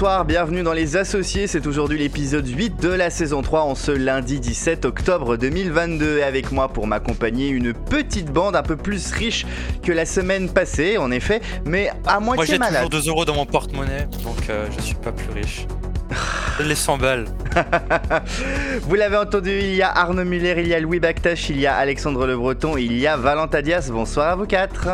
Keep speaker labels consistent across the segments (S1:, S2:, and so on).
S1: Bonsoir, bienvenue dans Les Associés. C'est aujourd'hui l'épisode 8 de la saison 3 en ce lundi 17 octobre 2022. Et avec moi pour m'accompagner, une petite bande un peu plus riche que la semaine passée, en effet, mais à
S2: Moi
S1: moitié
S2: j'ai
S1: malade.
S2: toujours 2 euros dans mon porte-monnaie, donc euh, je suis pas plus riche. Les 100 balles.
S1: Vous l'avez entendu, il y a Arnaud Muller, il y a Louis Bactache, il y a Alexandre Le Breton, il y a Valentin Diaz. Bonsoir à vous quatre.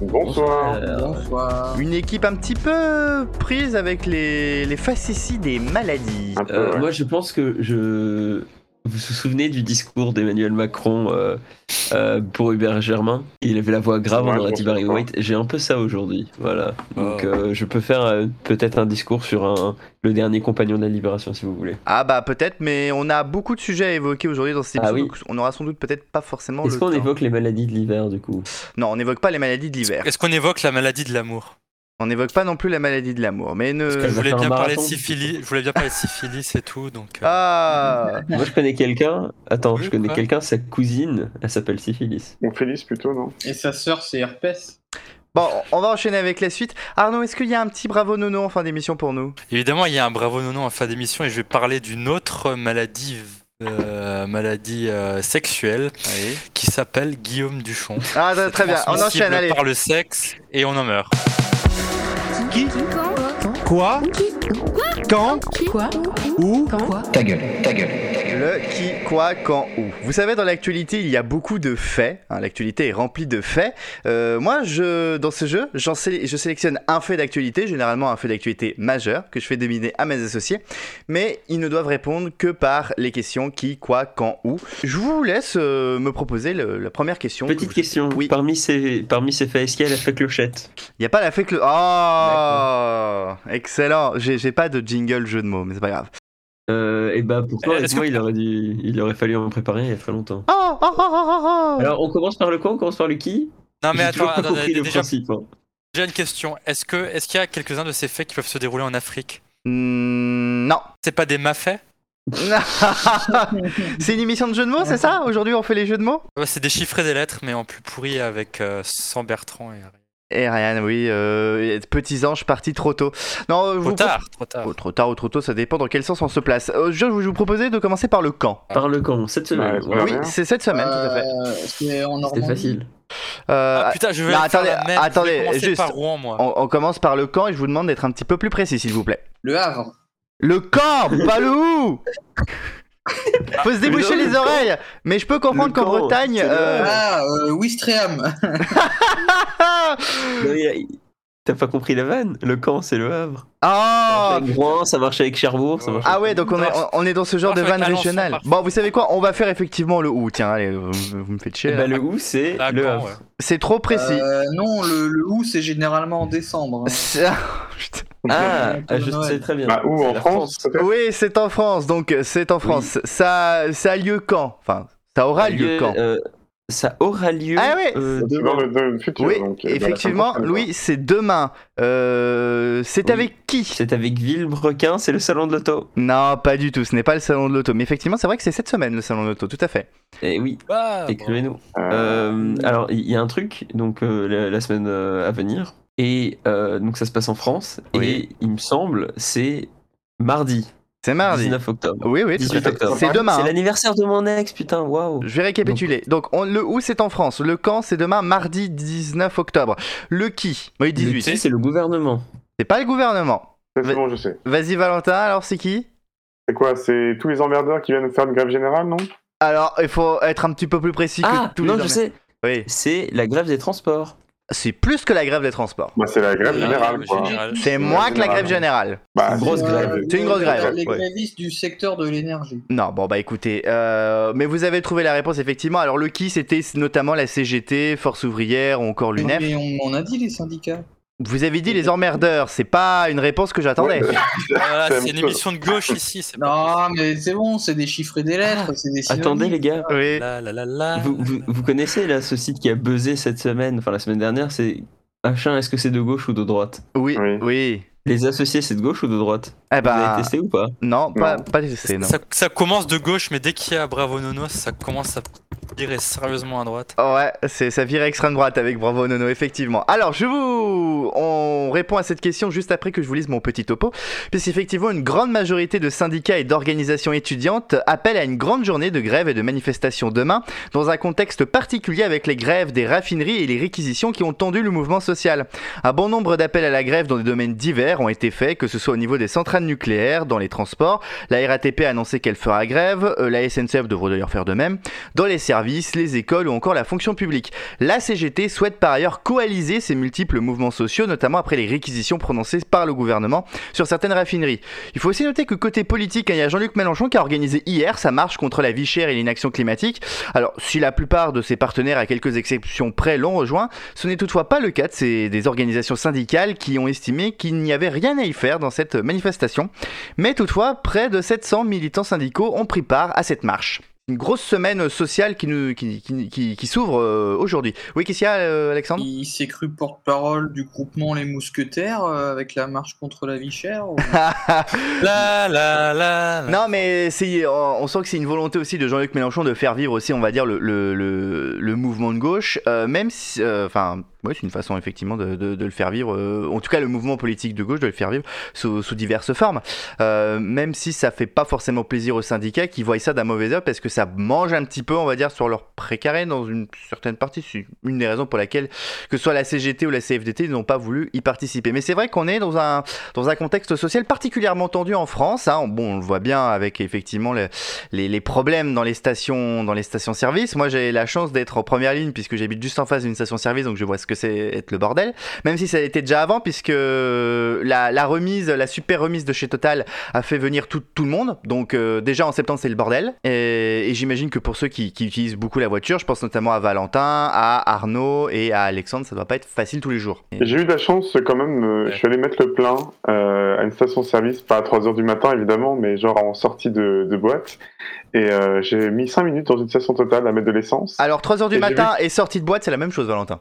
S3: Bonsoir.
S4: Bonsoir.
S1: Une équipe un petit peu prise avec les, les facéties des maladies.
S3: Peu,
S4: Euh,
S3: ouais.
S4: Moi, je pense que je. Vous vous souvenez du discours d'Emmanuel Macron euh, euh, pour Hubert Germain? Il avait la voix grave, on aurait dit Barry White. J'ai un peu ça aujourd'hui. Voilà. Donc,
S2: Oh.
S4: euh, je peux faire euh, peut-être un discours sur un, le dernier compagnon de la Libération, si vous voulez.
S1: Ah bah peut-être, mais on a beaucoup de sujets à évoquer aujourd'hui dans cet
S4: Ah
S1: épisode,
S4: oui.
S1: donc on aura sans doute peut-être pas forcément
S4: Est-ce
S1: le
S4: qu'on évoque les maladies de l'hiver, du coup?
S1: Non, on n'évoque pas les maladies de l'hiver.
S2: Est-ce qu'on évoque la maladie de l'amour?
S1: On n'évoque pas non plus la maladie de l'amour, mais ne...
S2: Je
S4: va
S2: voulais
S4: faire un
S2: bien parler de syphilis, je voulais bien parler de syphilis et tout, donc. euh,
S1: Ah
S4: Moi, je connais quelqu'un. Attends,
S2: Oui,
S4: je connais quelqu'un, sa cousine, elle s'appelle Syphilis.
S3: On Félix plutôt, non?
S5: Et sa sœur, c'est herpès.
S1: Bon, on va enchaîner avec la suite. Arnaud, est-ce qu'il y a un petit bravo nono en fin d'émission pour nous?
S2: Évidemment, il y a un bravo nono en fin d'émission et je vais parler d'une autre maladie. euh, maladie euh, sexuelle qui s'appelle Guillaume Duchon.
S1: Ah très- bien, on enchaîne, allez.
S2: par le sexe et on en meurt.
S6: Qui Quoi Quand
S7: Quoi
S6: Où
S7: Quand
S8: Ta gueule, ta gueule.
S1: Le qui, quoi, quand, où. Vous savez, dans l'actualité, il y a beaucoup de faits. hein, l'actualité est remplie de faits. Euh, moi, je, dans ce jeu, sé- je sélectionne un fait d'actualité, généralement un fait d'actualité majeur, que je fais deviner à mes associés. Mais ils ne doivent répondre que par les questions qui, quoi, quand, où. Je vous laisse euh, me proposer le- la première question.
S4: Petite question.
S1: Oui.
S4: Parmi ces, parmi ces faits, est-ce qu'il y a l'effet clochette?
S1: Il n'y a pas la que le. Oh Excellent j'ai pas de jingle jeu de mots, mais c'est pas grave.
S4: Euh, Et bah, pourtant,
S2: Est-ce
S4: avec
S2: que-
S4: moi, il aurait, dû, il aurait fallu en préparer il y a très longtemps.
S1: Oh, oh, oh, oh, oh, oh.
S4: Alors, on commence par le quoi On commence par le qui?
S2: Non mais attends,
S4: toujours pas
S2: attends,
S4: compris le
S2: déjà,
S4: principe. hein.
S2: déjà une question. Est-ce que est-ce qu'il y a quelques-uns de ces faits qui peuvent se dérouler en Afrique?
S1: Hmm, non.
S2: C'est pas des mafaits
S1: c'est une émission de jeux de mots, c'est ça? Aujourd'hui, on fait les jeux de mots?
S2: Ouais, C'est des chiffres et des lettres, mais en plus pourri avec euh, sans Bertrand et
S1: Et Ryan, oui, euh, petits anges partis trop tôt. Non, euh,
S2: Trop
S1: vous
S2: tard, trop tard.
S1: Oh, trop tard ou trop tôt, ça dépend dans quel sens on se place. Euh, je vous je vous proposais de commencer par le camp.
S4: Par le camp, cette semaine.
S3: Ouais,
S1: Oui, c'est cette semaine, tout à fait.
S5: Euh,
S4: C'était facile.
S1: Euh,
S2: Ah putain, je vais
S1: non,
S2: faire
S1: attendez,
S2: la même. Je vais
S1: attendez,
S2: commencer
S1: juste.
S2: par Rouen, moi.
S1: on, on commence par le camp et je vous demande d'être un petit peu plus précis, s'il vous plaît.
S5: Le Havre.
S1: Le camp, pas le où? Faut se déboucher
S4: Le
S1: les oreilles. Mais je peux comprendre qu'en Bretagne... euh,
S5: Ah, euh,
S4: T'as pas compris la vanne? Le camp, c'est le Havre. Ça
S1: Ah
S4: marche avec Rouen, ça marche avec Cherbourg, ça marche
S1: Ah ouais, donc on est, on est dans ce genre de vanne régionale. Bon, vous savez quoi? On va faire effectivement le où. Tiens, allez, vous, me faites chier.
S4: Ben, le où, c'est
S2: Ah,
S4: le Havre.
S2: ouais.
S1: C'est trop précis.
S5: Euh, non, le, le août, c'est généralement en décembre. hein.
S1: C'est- Putain.
S4: Ah, ah, je sais très bien.
S3: Bah, où en France,
S1: Oui, c'est en France, donc euh, c'est en France. Ça, ça a lieu quand? Enfin, ça aura lieu quand?
S4: euh, Ça aura lieu.
S1: Ah ouais.
S4: euh,
S3: C'est
S4: demain.
S3: dans le, dans le futur.
S1: Oui,
S3: donc, euh,
S1: effectivement, Louis, c'est demain. Euh, c'est
S4: Oui.
S1: avec qui?
S4: C'est avec Villebrequin, c'est le salon de l'auto.
S1: Non, pas du tout. Ce n'est pas le salon de l'auto. Mais effectivement, c'est vrai que c'est cette semaine le salon de l'auto. Tout à fait.
S4: Et oui,
S2: Ah,
S4: écrivez-nous.
S3: Euh,
S4: alors, il y a un truc, donc euh, la, la semaine à venir, et euh, donc ça se passe en France,
S1: Oui.
S4: et il me semble, c'est mardi,
S1: C'est mardi.
S4: 19 octobre.
S1: Oui, oui, tout à
S4: 18
S1: fait.
S4: octobre.
S1: C'est demain.
S4: C'est
S1: hein.
S4: l'anniversaire de mon ex, putain, waouh.
S1: Je vais récapituler. Donc, on- le où c'est en France. Le quand c'est demain, mardi 19 octobre. Le qui? Oui,
S4: Le
S1: 18.
S4: qui, c'est le gouvernement.
S1: C'est pas le gouvernement.
S3: C'est bon, je sais.
S1: Vas-y, Valentin, alors c'est qui?
S3: C'est quoi? C'est tous les emmerdeurs qui viennent faire une grève générale, non?
S1: Alors, il faut être un petit peu plus précis
S4: Ah,
S1: que tous
S4: non,
S1: les
S4: je sais,
S1: Oui.
S4: c'est la grève des transports.
S1: C'est plus que la grève des transports.
S3: Bah, c'est la grève
S2: Ah,
S3: générale.
S1: C'est moins que la grève générale.
S3: Bah,
S4: Une grosse grève.
S1: C'est une grosse grève,
S5: Les
S1: ouais.
S5: grévistes du secteur de l'énergie.
S1: Non, bon bah écoutez, euh, mais vous avez trouvé la réponse effectivement. Alors le qui c'était notamment la CGT, Force ouvrière ou encore l'UNEF.
S5: Mais on, on a dit les syndicats.
S1: Vous avez dit les emmerdeurs, c'est pas une réponse que j'attendais.
S3: Ouais,
S2: Voilà,
S3: C'est
S2: une émission de gauche ici. c'est pas
S5: Non, mais c'est bon, c'est des chiffres et des lettres. c'est des synonymes.
S4: Attendez, les gars,
S1: Oui.
S2: La, la, la, la,
S4: vous, vous, vous connaissez là ce site qui a buzzé cette semaine, enfin la semaine dernière, c'est Machin, est-ce que c'est de gauche ou de droite?
S1: Oui,
S3: Oui.
S1: oui.
S4: Les associés, c'est de gauche ou de droite?
S1: Eh
S4: Vous
S1: bah,
S4: avez testé ou pas?
S1: non, pas,
S3: Non.
S1: pas testé, non.
S2: Ça, ça commence de gauche, mais dès qu'il y a Bravo Nono, ça commence à virer sérieusement à droite.
S1: Ouais, c'est ça vire extrême droite avec Bravo Nono, effectivement. Alors, je vous. On répond à cette question juste après que je vous lise mon petit topo. Puisqu'effectivement, une grande majorité de syndicats et d'organisations étudiantes appellent à une grande journée de grève et de manifestation demain, dans un contexte particulier avec les grèves des raffineries et les réquisitions qui ont tendu le mouvement social. Un bon nombre d'appels à la grève dans des domaines divers ont été faits, que ce soit au niveau des centrales nucléaires, dans les transports. La RATP a annoncé qu'elle fera grève, euh, la SNCF devrait d'ailleurs faire de même, dans les services, les écoles ou encore la fonction publique. La CGT souhaite par ailleurs coaliser ces multiples mouvements sociaux, notamment après les réquisitions prononcées par le gouvernement sur certaines raffineries. Il faut aussi noter que côté politique, hein, il y a Jean-Luc Mélenchon qui a organisé hier sa marche contre la vie chère et l'inaction climatique. Alors, si la plupart de ses partenaires, à quelques exceptions près, l'ont rejoint, ce n'est toutefois pas le cas de ces, des organisations syndicales qui ont estimé qu'il n'y avait rien à y faire dans cette manifestation. Mais toutefois, près de 700 militants syndicaux ont pris part à cette marche. Une grosse semaine sociale qui, nous, qui, qui, qui- qui s'ouvre euh, aujourd'hui. Oui, qu'est-ce qu'il y a, euh, Alexandre?
S5: Il s'est cru porte-parole du groupement Les Mousquetaires euh, avec la marche contre la vie chère. ou-
S2: La la la. la.
S1: Non, mais c'est, on sent que c'est une volonté aussi de Jean-Luc Mélenchon de faire vivre aussi, on va dire, le, le, le, le mouvement de gauche, euh, même si, euh, enfin, ouais, c'est une façon effectivement de, de, de le faire vivre, euh, en tout cas le mouvement politique de gauche de le faire vivre sous, sous diverses formes, euh, même si ça fait pas forcément plaisir aux syndicats qui voient ça d'un mauvais œil parce que ça mange un petit peu, on va dire, sur leur précaré dans une certaine partie. C'est une des raisons pour laquelle que ce soit la CGT ou la CFDT, ils n'ont pas voulu y participer. Mais c'est vrai qu'on est dans un dans un contexte social particulièrement tendu en France. Hein. Bon, on le voit bien avec effectivement le- les, les problèmes dans les stations dans les stations-service. Moi, j'ai la chance d'être en première ligne puisque j'habite juste en face d'une station-service, donc je vois ce que c'est être le bordel. Même si ça a été déjà avant, puisque la, remise, la super remise de chez Total a fait venir tout, tout le monde. Donc euh, déjà en septembre, c'est le bordel. J'imagine que pour ceux qui, qui utilisent beaucoup la voiture, je pense notamment à Valentin, à Arnaud et à Alexandre, ça doit pas être facile tous les jours. Et-
S3: J'ai eu de la chance quand même, euh, je suis allé mettre le plein euh, à une station-service, pas à 3h du matin évidemment, mais genre en sortie de, de boîte. Et euh, j'ai mis 5 minutes dans une station totale à mettre de l'essence.
S1: Alors 3h du
S3: Et
S1: matin et sortie de boîte, c'est la même chose, Valentin.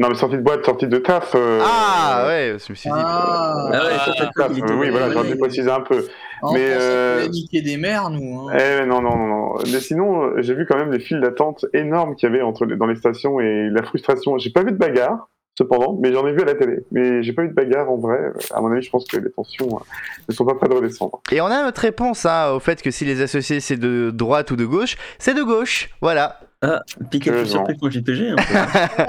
S3: Non mais sortie de boîte, sortie de taf. euh,
S1: Ah ouais, je me suis dit.
S5: Ah,
S4: Ah ouais, toi, t'as
S3: taf, euh, oui, voilà, j'aurais dû préciser un peu.
S5: on
S3: mais, euh,
S5: niquer des mères, nous. hein.
S3: Eh non, non, non, non. Mais sinon, euh, j'ai vu quand même les files d'attente énormes qu'il y avait entre dans les stations et la frustration. J'ai pas vu de bagarre, cependant, mais j'en ai vu à la télé. Mais j'ai pas eu de bagarre en vrai. À mon avis, je pense que les tensions euh, ne sont pas près de redescendre.
S1: Et on a notre réponse hein, au fait que si les associés c'est de droite ou de gauche, c'est de gauche. Voilà.
S4: Ah, surpris JPG. un peu.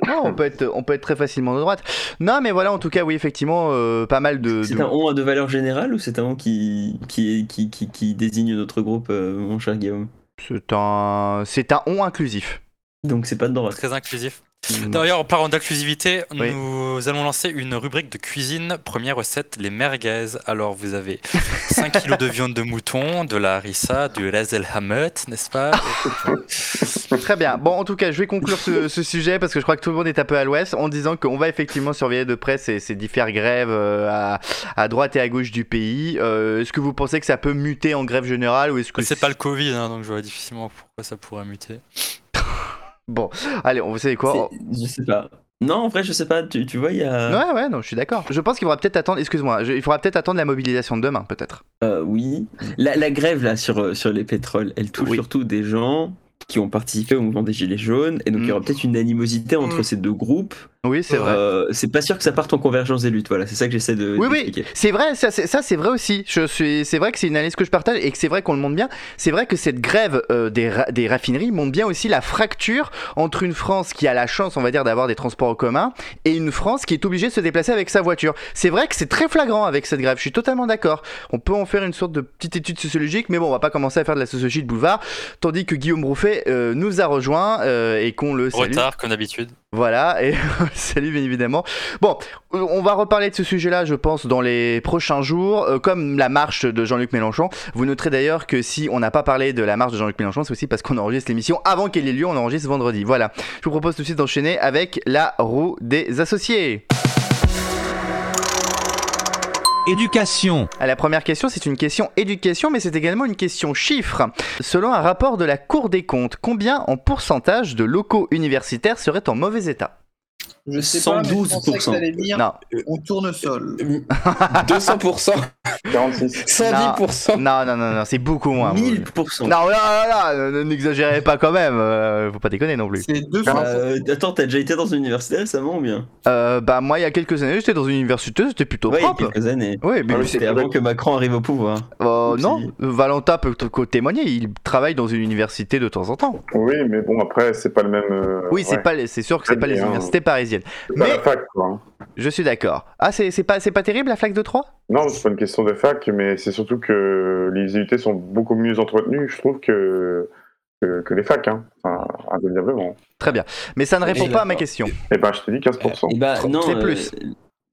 S1: Non, on peut être, on peut être très facilement de droite. Non, mais voilà, en tout cas, oui, effectivement, euh, pas mal de.
S4: C'est
S1: de-
S4: un on de valeur générale ou c'est un on qui, qui, qui, qui, qui désigne notre groupe, euh, mon cher Guillaume?
S1: C'est un, c'est un on inclusif.
S4: Donc c'est pas de droite.
S2: Très inclusif.
S1: Mm.
S2: D'ailleurs, en parlant d'inclusivité,
S1: Oui.
S2: nous allons lancer une rubrique de cuisine. Première recette, les merguez. Alors, vous avez 5 kilos de viande de mouton, de la harissa, du lazelhamut, n'est-ce pas?
S1: Très bien. Bon, en tout cas, je vais conclure ce, ce sujet parce que je crois que tout le monde est un peu à l'ouest en disant qu'on va effectivement surveiller de près ces, ces différentes grèves euh, à, à droite et à gauche du pays. Euh, est-ce que vous pensez que ça peut muter en grève générale ou est-ce que
S2: C'est pas le Covid, hein, donc je vois difficilement pourquoi ça pourrait muter.
S1: Bon, allez, on vous savez quoi
S4: Je sais pas. Non, en vrai, je sais pas. Tu, tu vois, il y a.
S1: Ouais, ouais, non, je suis d'accord. Je pense qu'il faudra peut-être attendre, excuse-moi, il faudra peut-être attendre la mobilisation de demain, peut-être.
S4: Euh, oui. La, la grève là sur, euh, sur les pétroles, elle touche
S1: Oui.
S4: surtout des gens qui ont participé au mouvement des Gilets jaunes, et donc il y aura
S1: Mm.
S4: peut-être une animosité entre
S1: Mm.
S4: ces deux groupes.
S1: Oui, c'est vrai.
S4: Euh, c'est pas sûr que ça parte en convergence des luttes, voilà, c'est ça que j'essaie de
S1: Oui, oui, c'est vrai, ça c'est ça, c'est vrai aussi. Je suis, c'est vrai que c'est une analyse que je partage et que c'est vrai qu'on le montre bien. C'est vrai que cette grève euh, des, ra- des raffineries montre bien aussi la fracture entre une France qui a la chance, on va dire, d'avoir des transports en commun et une France qui est obligée de se déplacer avec sa voiture. C'est vrai que c'est très flagrant avec cette grève. Je suis totalement d'accord. On peut en faire une sorte de petite étude sociologique, mais bon, on va pas commencer à faire de la sociologie de boulevard. Tandis que Guillaume Rouffet euh, nous a rejoint euh, et qu'on le salue.
S2: Retard, comme d'habitude.
S1: Voilà, et salut bien évidemment. Bon, euh, on va reparler de ce sujet-là, je pense, dans les prochains jours, euh, comme la marche de Jean-Luc Mélenchon. Vous noterez d'ailleurs que si on n'a pas parlé de la marche de Jean-Luc Mélenchon, c'est aussi parce qu'on enregistre l'émission avant qu'elle ait lieu, on enregistre vendredi. Voilà, je vous propose tout de suite d'enchaîner avec la roue des associés.
S6: Éducation.
S1: À la première question, c'est une question éducation, mais c'est également une question chiffre. Selon un rapport de la Cour des comptes, combien en pourcentage de locaux universitaires seraient en mauvais état?
S5: Je sais pas, mais je que
S4: 112%.
S5: dire
S1: Non.
S5: on tournesol.
S7: 200%,
S3: 46.
S7: 110%.
S1: Non, non, non, non, c'est beaucoup moins.
S4: 1000%.
S1: Non, non, non, non, n'exagérez pas quand même. euh, faut pas déconner non plus.
S5: C'est 200.
S4: Euh, attends, t'as déjà été dans une université récemment ou bien?
S1: Euh, bah moi, il y a quelques années, j'étais dans une université, c'était plutôt
S4: Ouais, il y a
S1: propre.
S4: quelques années.
S1: Oui, mais
S3: Ah oui,
S4: C'était avant que Macron arrive au pouvoir.
S1: euh, non, Valentin peut témoigner. Il travaille dans une université de temps en temps.
S3: Oui, mais bon, après, c'est pas le même. euh,
S1: Oui, c'est
S3: ouais,
S1: pas, les- c'est sûr que c'est pas les universités parisiennes. Mais
S3: la fac, quoi. hein.
S1: je suis d'accord. Ah, c'est pas, c'est pas terrible la flaque de 3
S3: Non, c'est pas une question de fac, mais c'est surtout que les IUT sont beaucoup mieux entretenues, je trouve, que, que, que les facs, hein. Enfin, indéniablement.
S1: Très bien. Mais ça ne répond pas à ma question.
S3: Eh ben, je t'ai dit 15%.
S4: Et bah, non,
S1: c'est
S4: euh,
S1: plus.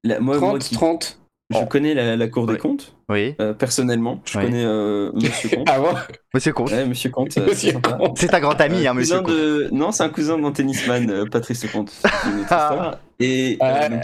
S4: la- moi, moi
S7: 30,
S4: qui-
S7: 30.
S4: Je connais la, la Cour des
S1: Oui.
S4: comptes,
S1: Oui,
S4: euh, personnellement. Je
S1: Oui.
S4: connais euh, Monsieur Comte.
S1: Monsieur Comte.
S4: Ouais, Monsieur Comte, euh, c'est
S7: Monsieur
S4: sympa.
S7: Comte.
S1: C'est un grand ami, hein,
S4: Euh,
S1: monsieur
S4: cousin
S1: Comte.
S4: de... Non, c'est un cousin d'un tennisman, euh, Patrice Comte. C'est une autre
S1: Ah.
S4: histoire. Et euh,
S7: Ah,
S4: donc,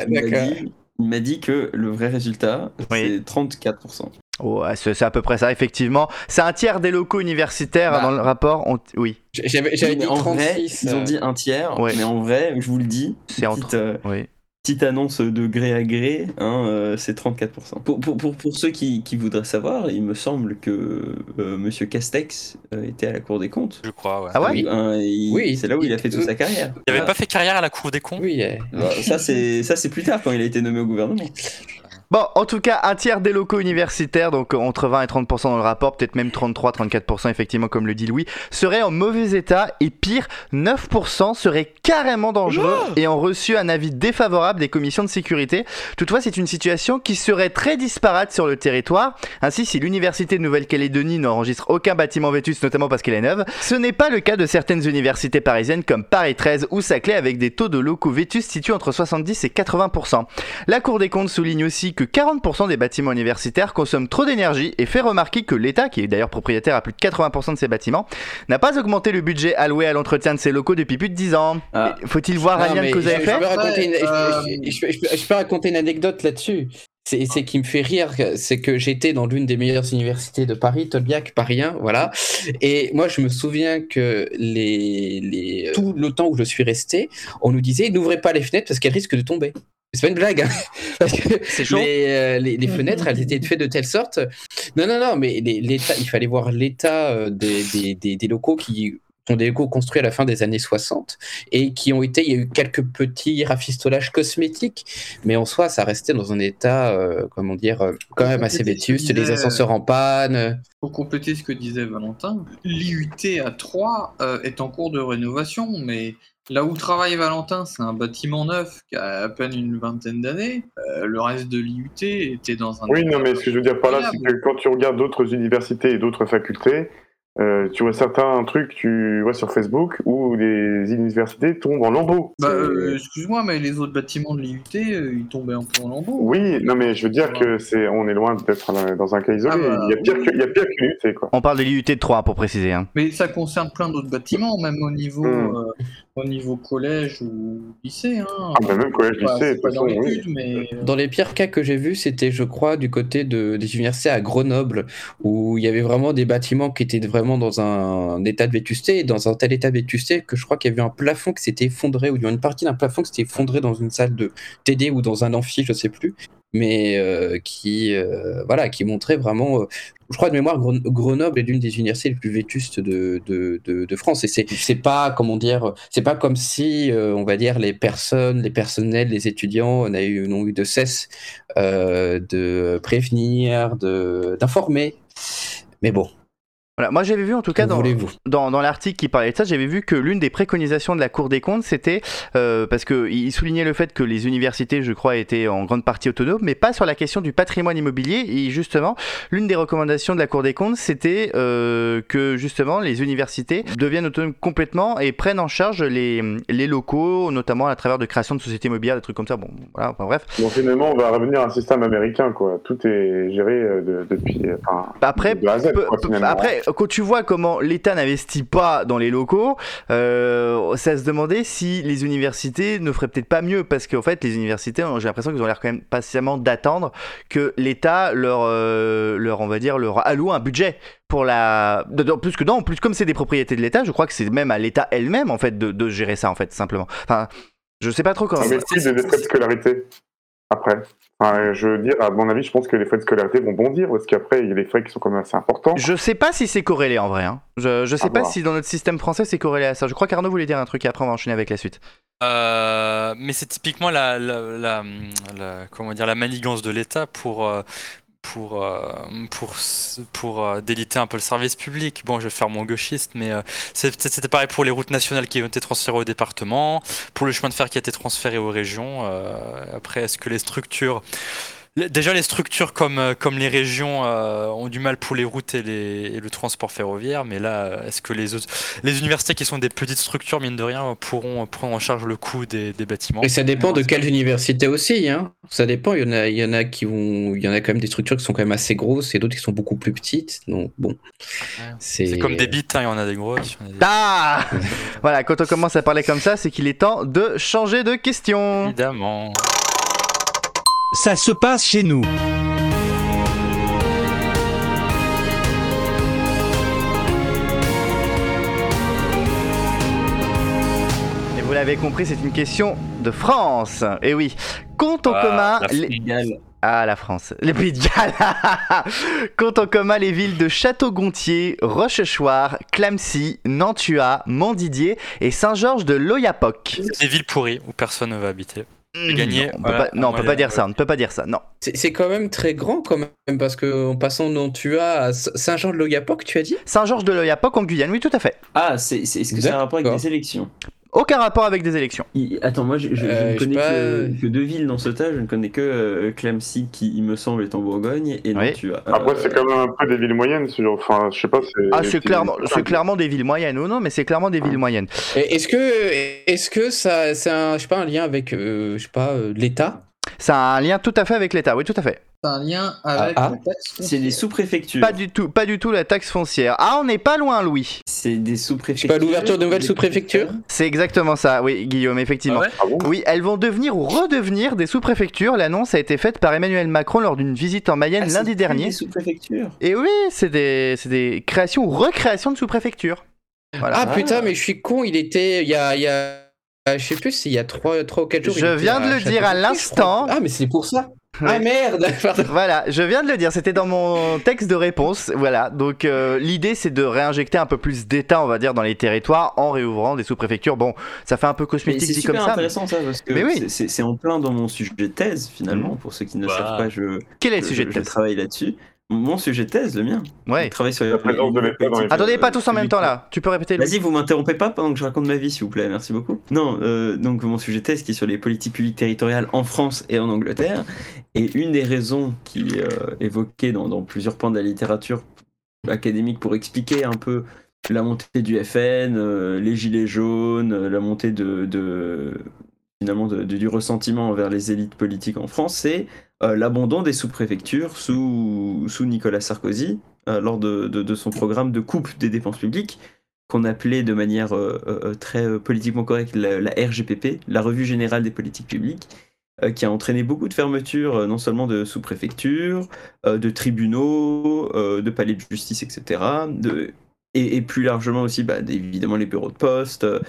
S4: il m'a dit, que le vrai résultat,
S1: Oui.
S4: c'est 34%.
S1: Ouais, c'est à peu près ça, effectivement. C'est un tiers des locaux universitaires
S7: Bah.
S1: dans le rapport. on- Oui,
S7: j'avais dit
S4: en
S7: 36.
S4: vrai, ils ont
S7: euh,
S4: dit un tiers,
S1: Ouais.
S4: mais en vrai, je vous le dis,
S1: c'est entre.
S4: euh,
S1: Oui.
S4: Petite annonce de gré à gré, hein, euh, c'est 34%. Pour, pour, pour, pour ceux qui, qui voudraient savoir, il me semble que euh, Monsieur Castex euh, était à la Cour des comptes.
S2: Je crois, ouais.
S1: Ah ouais
S7: Oui.
S4: Hein, il-
S7: Oui.
S4: c'est là où il a fait toute sa carrière.
S2: Il avait pas fait carrière à la Cour des cons
S7: Oui, euh,
S4: Bah, ça c'est ça c'est plus tard quand il a été nommé au gouvernement.
S1: Bon, en tout cas, un tiers des locaux universitaires, donc entre 20 et 30% dans le rapport, peut-être même 33-34% effectivement, comme le dit Louis, seraient en mauvais état et pire, 9% seraient carrément dangereux et ont reçu un avis défavorable des commissions de sécurité. Toutefois, c'est une situation qui serait très disparate sur le territoire. Ainsi, si l'université de Nouvelle-Calédonie n'enregistre aucun bâtiment vétuste, notamment parce qu'elle est neuve, ce n'est pas le cas de certaines universités parisiennes comme Paris 13 ou Saclay avec des taux de locaux vétustes situés entre 70 et 80%. La Cour des comptes souligne aussi que 40% des bâtiments universitaires consomment trop d'énergie et fait remarquer que l'État, qui est d'ailleurs propriétaire à plus de 80% de ces bâtiments, n'a pas augmenté le budget alloué à l'entretien de ces locaux depuis plus de 10 ans.
S4: Ah.
S1: Faut-il voir un
S7: non,
S1: lien de cause à effet
S7: je peux raconter une anecdote là-dessus. C'est c'est qui me fait rire, c'est que j'étais dans l'une des meilleures universités de Paris, Tolbiac, parisien, voilà. Et moi, je me souviens que les, les, tout le temps où je suis resté, on nous disait n'ouvrez pas les fenêtres parce qu'elles risquent de tomber. C'est pas une blague, hein. parce que
S1: C'est chaud.
S7: les, euh, les, les fenêtres, elles étaient faites de telle sorte. Non, non, non, mais il fallait voir l'état euh, des, des, des, des locaux qui sont des locaux construits à la fin des années 60 et qui ont été, il y a eu quelques petits rafistolages cosmétiques, mais en soi, ça restait dans un état, euh, comment dire, euh, quand même assez vétuste, les ascenseurs en panne.
S5: Pour compléter ce que disait Valentin, l'IUT à 3 euh, est en cours de rénovation, mais là où travaille Valentin, c'est un bâtiment neuf qui a à peine une vingtaine d'années. Euh, le reste de l'IUT était dans un.
S3: Oui, non, mais ce que je veux dire par là, c'est que quand tu regardes d'autres universités et d'autres facultés, euh, tu vois certains trucs tu vois sur Facebook où les universités tombent en lambeaux.
S5: Bah, euh, excuse-moi, mais les autres bâtiments de l'IUT, euh, ils tombaient un peu en lambeaux.
S3: Oui, non, mais je veux dire que c'est, on est loin d'être dans- un cas isolé.
S5: Ah bah,
S3: il y a pire que, il y a pire que l'IUT, quoi.
S1: On parle de l'IUT de 3 pour préciser. Hein.
S5: Mais ça concerne plein d'autres bâtiments, même au niveau,
S3: Hmm.
S5: Au niveau collège ou lycée. Hein.
S3: Ah, bah, même collège, lycée,
S5: pas
S3: toute
S5: dans
S3: façon, oui.
S5: l'étude, mais. euh,
S7: Dans les pires cas que j'ai vus, c'était, je crois, du côté de, des universités à Grenoble, où il y avait vraiment des bâtiments qui étaient vraiment dans un, état de vétusté, et dans un tel état de vétusté que je crois qu'il y avait un plafond qui s'était effondré, ou il y a une partie d'un plafond qui s'était effondré dans une salle de TD ou dans un amphi, je sais plus, mais euh, qui, euh, voilà, qui montrait vraiment. euh, je crois de mémoire, Gren- Grenoble est l'une des universités les plus vétustes de, de, de, France. Et c'est, pas, dire, c'est pas comme si, on va dire, les personnes, les personnels, les étudiants n'avaient eu- n'ont eu de cesse de prévenir, d'informer. Mais bon,
S1: Voilà. Moi, j'avais vu en tout cas dans, dans, dans l'article qui parlait de ça, j'avais vu que l'une des préconisations de la Cour des comptes, c'était euh, parce qu'il soulignait le fait que les universités, je crois, étaient en grande partie autonomes, mais pas sur la question du patrimoine immobilier. Et justement, l'une des recommandations de la Cour des comptes, c'était euh, que justement les universités deviennent autonomes complètement et prennent en charge les, les locaux, notamment à travers de création de sociétés immobilières, des trucs comme ça. Bon, voilà, enfin bref.
S3: Donc finalement, on va revenir à un système américain, quoi. Tout est géré euh, de- depuis, euh, enfin,
S1: Après,
S3: de A à Z,
S1: peu-
S3: quoi,
S1: peu- après, quand tu vois comment l'État n'investit pas dans les locaux, euh, ça se demandait si les universités ne feraient peut-être pas mieux, parce qu'en fait, les universités, j'ai l'impression qu'ils ont l'air quand même patiemment d'attendre que l'État leur, euh, leur, on va dire, leur alloue un budget pour la. de- plus que non, en plus comme c'est des propriétés de l'État, je crois que c'est même à l'État elle-même en fait de, gérer ça en fait simplement. Enfin. Je sais pas trop comment.
S3: Quid des frais de scolarité après Enfin, Je veux dire, à mon avis, je pense que les frais de scolarité vont bondir parce qu'après, il y a des frais qui sont quand même assez importants.
S1: Je sais pas si c'est corrélé en vrai. hein. Je, je sais
S3: À
S1: pas
S3: voir.
S1: si dans notre système français c'est corrélé à ça. Je crois qu'Arnaud voulait dire un truc et après on va enchaîner avec la suite.
S2: Euh, mais c'est typiquement la, la, la- la- comment dire, la manigance de l'État pour, euh, pour, euh, pour, pour euh, déliter un peu le service public. Bon, je vais faire mon gauchiste, mais euh, c'était pareil pour les routes nationales qui ont été transférées au département, pour le chemin de fer qui a été transféré aux régions. après, est-ce que les structures... Déjà, les structures comme, euh, comme les régions euh, ont du mal pour les routes et, les, et le transport ferroviaire, mais là, euh, est-ce que les, autres, les universités qui sont des petites structures, mine de rien, pourront prendre en charge le coût des, des bâtiments?
S7: Et ça dépend de
S2: Non,
S7: quelle université aussi, hein. Ça dépend, il y en a, il y en a qui vont, il y en a quand même des structures qui sont quand même assez grosses et d'autres qui sont beaucoup plus petites. Donc bon, c'est.
S2: C'est comme des bites, hein, il y en a des grosses. a des-
S1: Ah Voilà, quand on commence à parler comme ça, c'est qu'il est temps de changer de question.
S2: Évidemment.
S6: Ça se passe chez nous.
S1: Et vous l'avez compris, c'est une question de France. Et oui, compte en
S2: Ah,
S1: commun les... Ah, la France. Les Pays de Galles. Compte en commun les villes de Château-Gontier, Rochechouart, Clamcy, Nantua, Montdidier et Saint-Georges de Loyapoc.
S2: Des villes pourries où personne ne va habiter. Gagné,
S1: Non, on peut
S2: voilà,
S1: pas, non, on
S2: moi,
S1: peut pas
S2: les-
S1: dire ça, on ne peut pas dire ça, non.
S7: C'est c'est quand même très grand quand même parce que en passant de Nantua à S- Saint-Jean-de-Loyapoc, tu as dit?
S1: Saint-Georges de Loyapoc en Guyane, oui, tout à fait.
S4: Ah, c'est, c'est- est-ce que ça a un rapport avec des élections
S1: Aucun rapport avec des élections.
S4: Il- Attends, moi je, je- je
S7: Euh,
S4: ne connais
S7: pas,
S4: que, que deux villes dans ce tas, je ne connais que euh, Clamcy qui, il me semble, est en Bourgogne et
S1: Oui.
S4: Nantua.
S3: Après,
S4: Euh,
S3: c'est quand même un peu des villes moyennes, ce genre. Enfin, je sais pas, c'est.
S1: Ah, c'est clairement, c'est clairement des villes moyennes, ou non, mais c'est clairement des villes moyennes.
S7: Et Est-ce que, est-ce que ça, c'est un, je sais pas, un lien avec, euh, je sais pas, euh, l'État?
S1: Ça a un lien tout à fait avec l'État, oui, tout à fait.
S5: C'est un lien avec
S7: Ah, ah.
S5: la taxe
S4: C'est
S5: foncière.
S4: des sous-préfectures.
S1: Pas du tout, pas du tout la taxe foncière. Ah, on n'est pas loin, Louis.
S4: C'est des sous-préfectures.
S7: pas, l'ouverture de nouvelles sous-préfectures?
S1: C'est exactement ça, oui, Guillaume, effectivement.
S2: Ah ouais?
S3: Ah bon
S1: Oui, elles vont devenir ou redevenir des sous-préfectures. L'annonce a été faite par Emmanuel Macron lors d'une visite en Mayenne
S4: Ah, c'est
S1: lundi dernier.
S4: Des sous-préfectures?
S1: Et oui, c'est des, c'est des créations ou recréations de sous-préfectures. Voilà.
S7: Ah putain, mais je suis con, il était, il y a, il y a, euh, je sais plus, c'est il y a 3, trois ou 4 jours.
S1: Je viens de le dire à l'instant.
S7: Ah, mais c'est pour ça.
S1: Ouais.
S7: Ah merde.
S1: Voilà, je viens de le dire, c'était dans mon texte de réponse. Voilà, donc euh, l'idée c'est de réinjecter un peu plus d'État, on va dire, dans les territoires en réouvrant des sous-préfectures. Bon, ça fait un peu cosmétique
S4: c'est
S1: dit comme
S4: super
S1: ça. mais
S4: intéressant ça parce que
S1: Mais oui.
S4: c'est- c'est c'est en plein dans mon sujet de thèse finalement. Pour ceux qui ne
S2: Bah.
S4: savent pas, je,
S1: Quel est le
S4: je-
S1: sujet de
S4: je
S1: thèse?
S4: travaille là-dessus. Mon sujet de thèse, le mien.
S1: Ouais.
S4: Je travaille sur
S3: La présence de l'État dans les-
S1: Attendez, pas tous en même temps là. Tu peux répéter le.
S4: Vas-y, vous m'interrompez pas pendant que je raconte ma vie, s'il vous plaît. Merci beaucoup. Non, euh, donc mon sujet de thèse qui est sur les politiques publiques territoriales en France et en Angleterre. Et une des raisons qui est euh, évoquée dans, dans plusieurs pans de la littérature académique pour expliquer un peu la montée du FN, euh, les gilets jaunes, euh, la montée de, de- finalement du ressentiment envers les élites politiques en France, c'est euh, l'abandon des sous-préfectures sous, Nicolas Sarkozy euh, lors de, son programme de coupe des dépenses publiques qu'on appelait de manière euh, très politiquement correcte la, RGPP, la Revue Générale des Politiques Publiques, qui a entraîné beaucoup de fermetures, non seulement de sous-préfectures, de tribunaux, de palais de justice, etc. et, et plus largement aussi, bah, évidemment, les bureaux de poste, euh,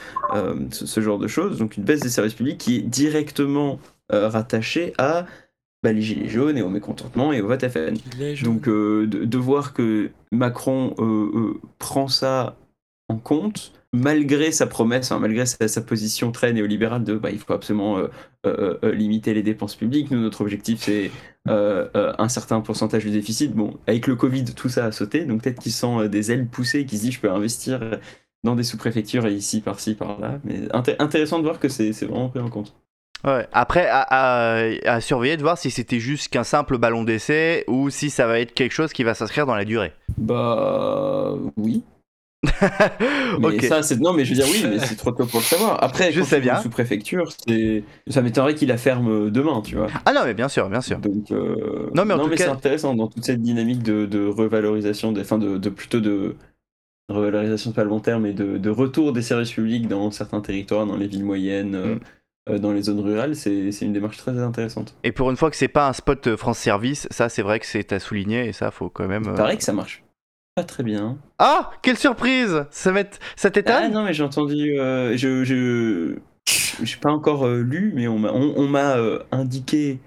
S4: ce, ce genre de choses. Donc une baisse des services publics qui est directement euh, rattachée à bah, les gilets jaunes et au mécontentement et au vote FN. Donc euh, de, de voir que Macron prend ça en compte, malgré sa promesse, hein, malgré sa, sa position très néolibérale de bah, il faut absolument euh, euh, euh, limiter les dépenses publiques, nous notre objectif c'est euh, un certain pourcentage du déficit. Bon, avec le Covid, tout ça a sauté, donc peut-être qu'il sent des ailes poussées et qu'il se dit je peux investir dans des sous-préfectures et ici, par-ci, par-là. Mais inté- intéressant de voir que c'est c'est vraiment pris en compte.
S1: Ouais. Après, à, à- à surveiller de voir si c'était juste qu'un simple ballon d'essai ou si ça va être quelque chose qui va s'inscrire dans la durée.
S4: Bah oui. Mais
S1: ok.
S4: ça, c'est non, mais je veux dire oui, mais c'est trop tôt pour le savoir. Après,
S1: Je sais bien.
S4: sous préfecture, c'est ça m'étonnerait qu'il la ferme demain, tu vois.
S1: Ah non, mais bien sûr, bien sûr.
S4: Donc euh,
S1: Non, mais en tout
S4: c'est
S1: cas-
S4: intéressant dans toute cette dynamique de, de revalorisation, des, enfin de, de plutôt de revalorisation pas le bon terme, mais de, de retour des services publics dans certains territoires, dans les villes moyennes. euh,
S1: Mm.
S4: euh, dans les zones rurales, c'est une démarche très intéressante.
S1: Et pour une fois que c'est pas un spot euh, France Service, ça c'est vrai que c'est à souligner et ça faut quand même.
S4: Il
S1: euh,
S4: paraît que ça marche pas très bien.
S1: Ah, quelle surprise Ça, va être- ça
S4: Ah non, mais j'ai entendu. euh, je, je... n'ai pas encore euh, lu, mais on m'a on, on m'a euh, indiqué,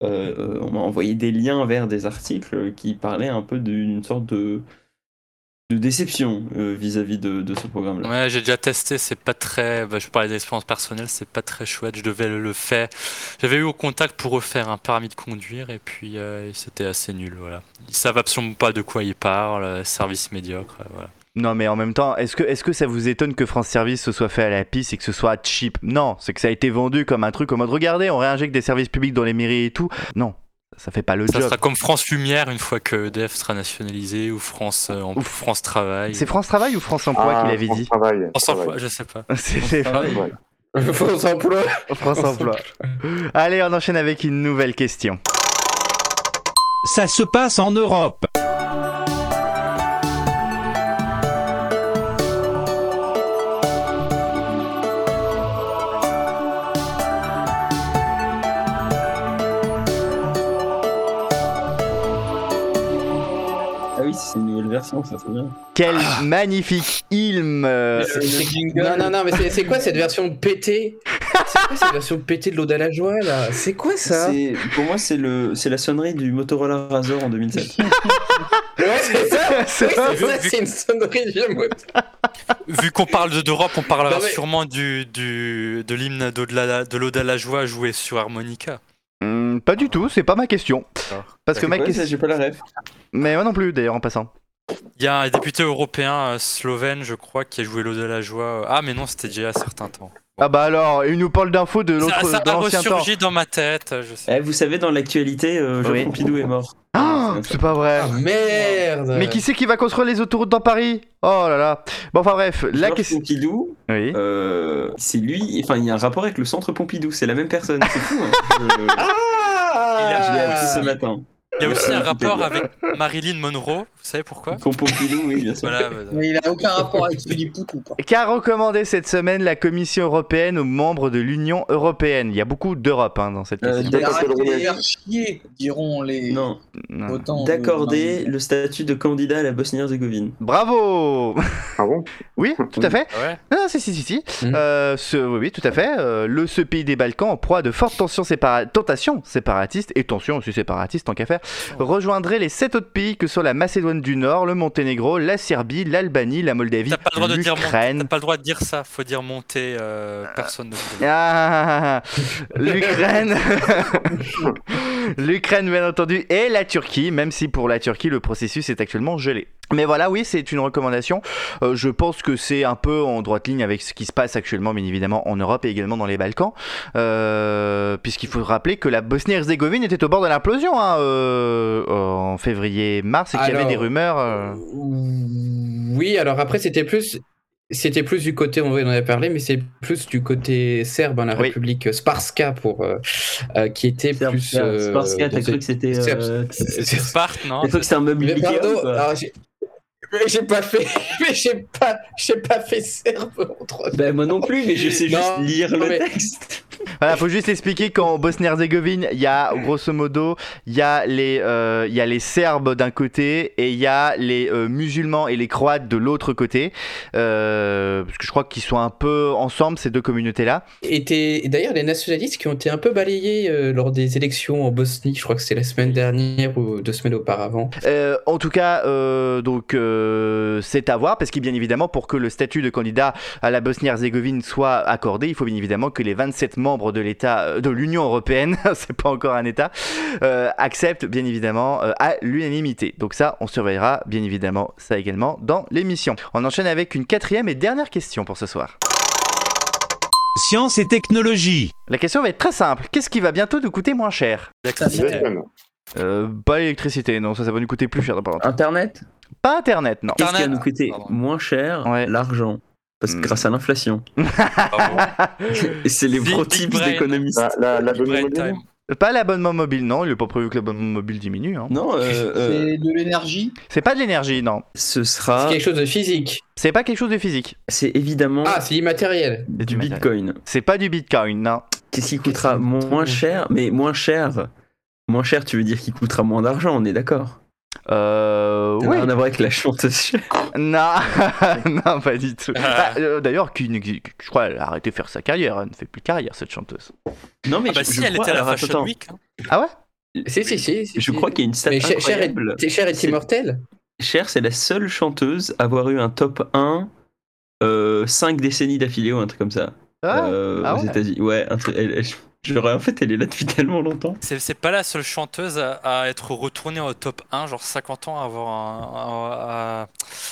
S4: on m'a envoyé des liens vers des articles qui parlaient un peu d'une sorte de, de déception euh, vis-à-vis de, de ce programme-là.
S2: Ouais, j'ai déjà testé, c'est pas très. bah, je parlais d'expérience personnelle, c'est pas très chouette. Je devais le, le faire. J'avais eu au contact pour refaire un permis de conduire et puis euh, c'était assez nul. Voilà. Ils savent absolument pas de quoi ils parlent, euh, service médiocre. voilà.
S1: Non, mais en même temps, est-ce que, est que ça vous étonne que France Service se soit fait à la piste et que ce soit cheap? Non, c'est que ça a été vendu comme un truc en mode regardez, on réinjecte des services publics dans les mairies et tout. Non, ça fait pas le
S2: Ça
S1: job.
S2: sera comme France Lumière une fois que EDF sera nationalisé ou France, euh, en-
S1: Ouf.
S2: France Travail.
S1: C'est France Travail ou France Emploi
S3: Ah,
S1: qui l'avait
S3: France
S1: dit
S3: Travail,
S2: France
S3: Travail.
S2: Emploi, je sais pas.
S1: C'est.
S3: Ouais.
S7: France Emploi.
S1: France Emploi. Allez, on enchaîne avec une nouvelle question.
S6: Ça se passe en Europe.
S4: Version, ça c'est bien.
S1: Quel magnifique film euh.
S7: Non, non, non, mais c'est- quoi cette version pétée? C'est quoi cette version pétée de à la joie là? C'est quoi ça?
S4: Pour moi, c'est le, c'est la sonnerie du Motorola Razor en 2007.
S7: Ouais, c'est ça
S1: C'est
S7: Oui, une sonnerie moto.
S2: Vu qu'on parle de- d'Europe, on parlera
S7: Non, mais-
S2: sûrement du, du, de l'hymne de à la joie joué sur harmonica.
S1: Hmm, Pas du tout, c'est pas ma question. Parce que
S4: C'est
S1: ma question.
S4: J'ai pas la ref.
S1: Mais moi non plus, d'ailleurs, en passant.
S2: Il y a un député européen euh, slovène, je crois, qui a joué l'Ode à la joie. Ah, mais non, c'était déjà il y a un certain temps.
S1: Ah bah alors, il nous parle d'infos de
S2: Ça,
S1: l'autre,
S2: ça
S1: de
S2: a
S1: l'ancien temps.
S2: ressurgi dans ma tête, je sais.
S4: Eh, vous savez, dans l'actualité, euh, Jean
S1: Oui.
S4: Pompidou est mort.
S1: Ah, c'est pas vrai.
S7: Ah merde
S1: Mais qui c'est qui va construire les autoroutes dans Paris? Oh là là. Bon, enfin bref, la
S4: Georges
S1: question.
S4: Pompidou,
S1: Oui.
S4: euh, c'est lui. Enfin, il y a un rapport avec le centre Pompidou. C'est la même personne. C'est fou. Hein. Je, je l'ai appris ce matin.
S2: Il y a aussi un
S4: Euh,
S2: rapport avec Marilyn Monroe, vous savez pourquoi
S4: Pour Pompidou, oui, bien sûr.
S2: Voilà, voilà.
S5: Mais il a aucun rapport avec Philippe Poutou.
S1: Qu'a recommandé cette semaine la Commission européenne aux membres de l'Union européenne Il y a beaucoup d'Europe hein, dans cette
S4: Euh,
S1: question.
S5: Diront les
S4: Non,
S1: Non.
S5: votants. de-
S4: d'accorder le statut de candidat à la Bosnie-Herzégovine.
S1: Bravo
S3: Ah bon?
S1: Oui, tout à fait.
S2: Ouais?
S1: Non, si, si, si, si.
S7: Mhm.
S1: Euh, ce, oui, oui, tout à fait. Euh, le, ce pays des Balkans, en proie de fortes tensions, sépara- tentations séparatistes, et tensions aussi séparatistes, tant qu'à faire, rejoindrait les sept autres pays que sont la Macédoine du Nord, le Monténégro, la Serbie, l'Albanie, la Moldavie,
S2: monter, t'as
S1: l'Ukraine.
S2: pas le droit de dire ça, faut dire monter, euh, personne ne peut.
S1: Ah, l'Ukraine, l'Ukraine bien entendu, et la Turquie, même si pour la Turquie le processus est actuellement gelé. Mais voilà, oui, c'est une recommandation. Euh, je pense que c'est un peu en droite ligne avec ce qui se passe actuellement, bien évidemment, en Europe et également dans les Balkans. Euh, Puisqu'il faut rappeler que la Bosnie-Herzégovine était au bord de l'implosion hein, euh, en février-mars et qu'il y avait des rumeurs.
S7: Oui, alors après, c'était plus. C'était plus du côté, on en avait parlé, mais c'est plus du côté serbe, hein, la
S1: Oui.
S7: République Sparska, pour, euh, euh, qui était plus. euh,
S4: Sparska, t'as cru que c'était.
S7: Serbe.
S4: Euh...
S7: c'est-
S2: Sparte, non
S4: T'as cru que c'était un meuble
S7: pardon,
S4: ou quoi
S7: alors, j'ai- mais j'ai pas fait, mais j'ai pas, j'ai pas fait serbe en trois.
S4: Ben, moi non plus, mais je sais juste
S7: Non,
S4: lire le
S7: mais-
S4: texte.
S1: Voilà, faut juste expliquer qu'en Bosnie-Herzégovine, il y a grosso modo, il y a les, euh, il y a les Serbes d'un côté et il y a les euh, musulmans et les Croates de l'autre côté, euh, parce que je crois qu'ils sont un peu ensemble ces deux communautés-là.
S7: étaient d'ailleurs les nationalistes qui ont été un peu balayés euh, lors des élections en Bosnie. Je crois que c'était la semaine dernière ou deux semaines auparavant.
S1: Euh, en tout cas, euh, donc euh, c'est à voir parce que bien évidemment, pour que le statut de candidat à la Bosnie-Herzégovine soit accordé, il faut bien évidemment que les 27 membres de l'État, euh, de l'Union européenne, c'est pas encore un État, euh, acceptent bien évidemment euh, à l'unanimité. Donc ça, on surveillera bien évidemment ça également dans l'émission. On enchaîne avec une quatrième et dernière question pour ce soir.
S6: Science et technologie.
S1: La question va être très simple. Qu'est-ce qui va bientôt nous coûter moins cher? Euh, Pas l'électricité, non, ça, ça va nous coûter plus cher.
S4: Internet?
S1: Pas Internet, non.
S4: Qu'est-ce qui va
S2: Internet.
S4: nous coûter
S2: Pardon.
S4: moins cher
S1: Ouais.
S4: L'argent. Parce que
S1: Hmm.
S4: grâce à l'inflation. C'est les gros types d'économistes.
S3: La, la, la.
S1: Pas l'abonnement mobile, non, il est pas prévu que l'abonnement mobile diminue. Hein.
S4: Non, euh, euh,
S5: C'est de l'énergie.
S1: C'est pas de l'énergie, non.
S4: ce
S7: C'est
S4: sera.
S7: quelque chose de physique.
S1: C'est pas quelque chose de physique.
S4: C'est évidemment
S7: Ah, c'est immatériel.
S1: C'est
S4: du
S1: matériel.
S4: bitcoin.
S1: C'est pas du bitcoin, non.
S4: Qu'est-ce qui coûtera moins cher? Mais moins cher. Moins cher, tu veux dire qu'il coûtera moins d'argent, on est d'accord
S1: Euh, oui.
S4: rien à voir avec la chanteuse Cher.
S1: Non, non, pas du tout.
S2: Ah.
S1: Euh, D'ailleurs, je crois qu'elle a arrêté de faire sa carrière. Elle ne fait plus de carrière, cette chanteuse.
S4: Non, mais
S2: Ah bah
S4: je,
S2: si,
S4: je
S2: elle
S4: crois,
S2: était à la Fashion
S4: attends,
S2: Week. hein.
S1: Ah ouais?
S7: Si, si, si. si,
S4: Je crois qu'il y a une stat
S7: Mais Cher, Cher est. Cher est immortel
S4: Cher, c'est la seule chanteuse à avoir eu un top 1 euh, 5 décennies d'affilée ou un truc comme ça.
S1: Ah,
S4: euh,
S1: ah
S4: aux
S1: ouais?
S4: États-Unis. Ouais, un truc- elle- elle- j'aurais- en fait, elle est là depuis tellement longtemps.
S2: C'est pas la seule chanteuse à, à être retournée au top 1, genre 50 ans, à avoir un, un- à-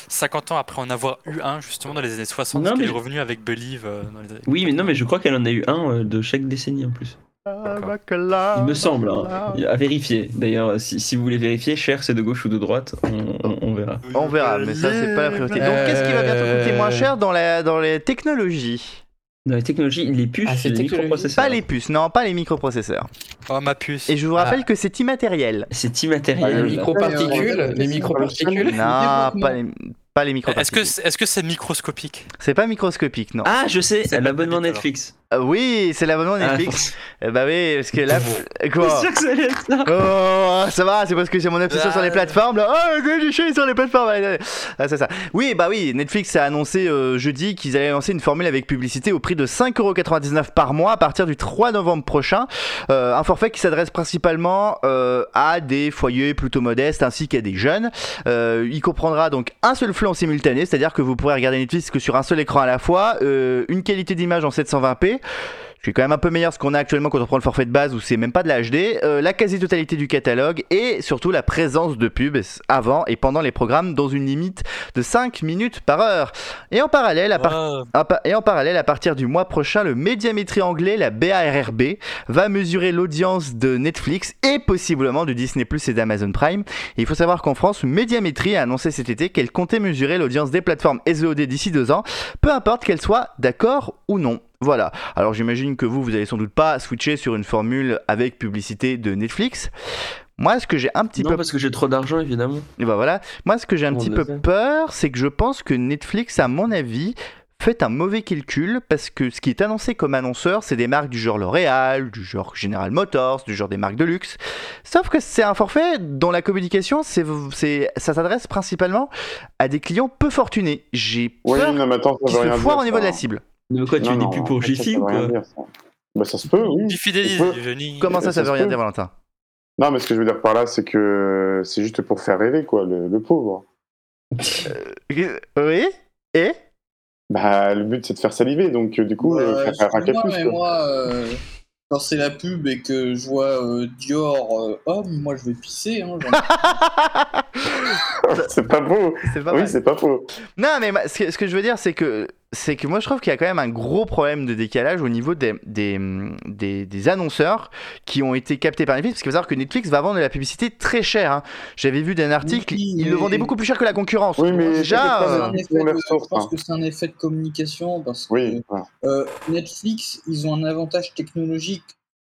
S2: 50 ans après en avoir eu un, justement dans les années 60,
S4: Non, mais-
S2: est revenue avec Believe euh, dans les années.
S4: Oui, mais non, mais je crois qu'elle en a eu un euh, de chaque décennie en plus. Il me semble, hein. à vérifier. D'ailleurs, si, si vous voulez vérifier, Cher, c'est de gauche ou de droite, on, on- on verra.
S1: On verra, mais ça, c'est pas la priorité. Donc, qu'est-ce qui va bientôt coûter moins cher dans, la, dans les technologies?
S4: Dans les technologies, les puces,
S7: Ah, c'est
S4: les microprocesseurs.
S1: Pas les puces, non, pas les microprocesseurs.
S2: Oh, ma puce.
S1: Et je vous rappelle que c'est immatériel.
S4: C'est
S3: Ah,
S4: immatériel.
S3: le
S7: Les microparticules,
S5: Euh,
S7: les microparticules.
S1: Non, pas les, pas les
S2: Est-ce que c'est est -ce c'est microscopique?
S1: C'est pas microscopique, non.
S4: Ah, je sais,
S2: C'est
S4: l'abonnement Netflix.
S1: Ah oui, c'est l'abonnement Netflix.
S4: Ah,
S1: Eh bah oui, parce que là.
S4: C'est
S1: Quoi
S4: sûr que ça allait être ça.
S1: Oh, ça va, c'est parce que j'ai mon obsession
S2: Ah.
S1: sur les plateformes. Là. Oh, du chien sur les plateformes. Ah, c'est ça. Oui, bah oui, Netflix a annoncé euh, jeudi qu'ils allaient lancer une formule avec publicité au prix de 5,99€ par mois à partir du 3 novembre prochain. Euh, un forfait qui s'adresse principalement euh, à des foyers plutôt modestes ainsi qu'à des jeunes. Il comprendra donc un seul flux en simultané, c'est-à-dire que vous pourrez regarder Netflix que sur un seul écran à la fois, une qualité d'image en 720p. Ce qui est quand même un peu meilleur ce qu'on a actuellement quand on prend le forfait de base où c'est même pas de la HD, euh, la quasi-totalité du catalogue et surtout la présence de pubs avant et pendant les programmes dans une limite de 5 minutes par heure. Et en parallèle, à, par- à pa- et en parallèle, à partir du mois prochain, le médiamétrie anglais, la BARRB, va mesurer l'audience de Netflix et possiblement de Disney Plus et d'Amazon Prime. Et il faut savoir qu'en France, Médiamétrie a annoncé cet été qu'elle comptait mesurer l'audience des plateformes SVOD d'ici deux ans, peu importe qu'elles soient d'accord ou non. Voilà. Alors j'imagine que vous, vous allez sans doute pas switcher sur une formule avec publicité de Netflix. Moi, ce que j'ai un petit
S4: Non,
S1: peu
S4: parce que j'ai trop d'argent, évidemment.
S1: et ben voilà. Moi, ce que j'ai un
S4: On
S1: petit peu peur, c'est que je pense que Netflix, à mon avis, fait un mauvais calcul parce que ce qui est annoncé comme annonceur, c'est des marques du genre L'Oréal, du genre General Motors, du genre des marques de luxe. Sauf que c'est un forfait dont la communication, c'est, c'est, ça s'adresse principalement à des clients peu fortunés. J'ai
S3: Oui,
S1: peur qu'ils se foirent au niveau
S3: ça.
S1: de la cible.
S4: Mais quoi, tu
S3: Non,
S4: des
S3: non,
S4: pubs pour
S3: ça
S4: ou quoi
S3: dire, ça. Bah, ça se peut, oui.
S2: Tu fidélises,
S3: On peut-
S2: Jenny.
S1: Comment ça, ça,
S3: ça
S1: veut rien
S3: peut.
S1: dire, Valentin?
S3: Non, mais ce que je veux dire par là, c'est que c'est juste pour faire rêver, quoi, le, le pauvre.
S1: Oui? Et?
S3: Bah, le but, c'est de faire saliver, donc euh, du coup, euh,
S5: Euh,
S3: faire raquer plus,
S5: mais
S3: quoi.
S5: moi, euh, quand c'est la pub et que je vois euh, Dior euh, homme, moi je vais pisser. Hein,
S3: c'est pas
S1: c'est pas
S3: oui, c'est pas faux.
S1: Non, mais ma- ce que, ce que je veux dire, c'est que c'est que moi je trouve qu'il y a quand même un gros problème de décalage au niveau des, des, des, des annonceurs qui ont été captés par Netflix. Parce qu'il faut savoir que Netflix va vendre de la publicité très cher. hein. J'avais vu d'un article,
S5: Oui,
S1: ils
S5: mais-
S1: le vendaient beaucoup plus cher que la concurrence.
S3: Oui, mais
S1: Déjà, euh,
S5: je pense que c'est un effet de communication parce que
S3: Oui, voilà.
S5: euh, Netflix, ils ont un avantage technologique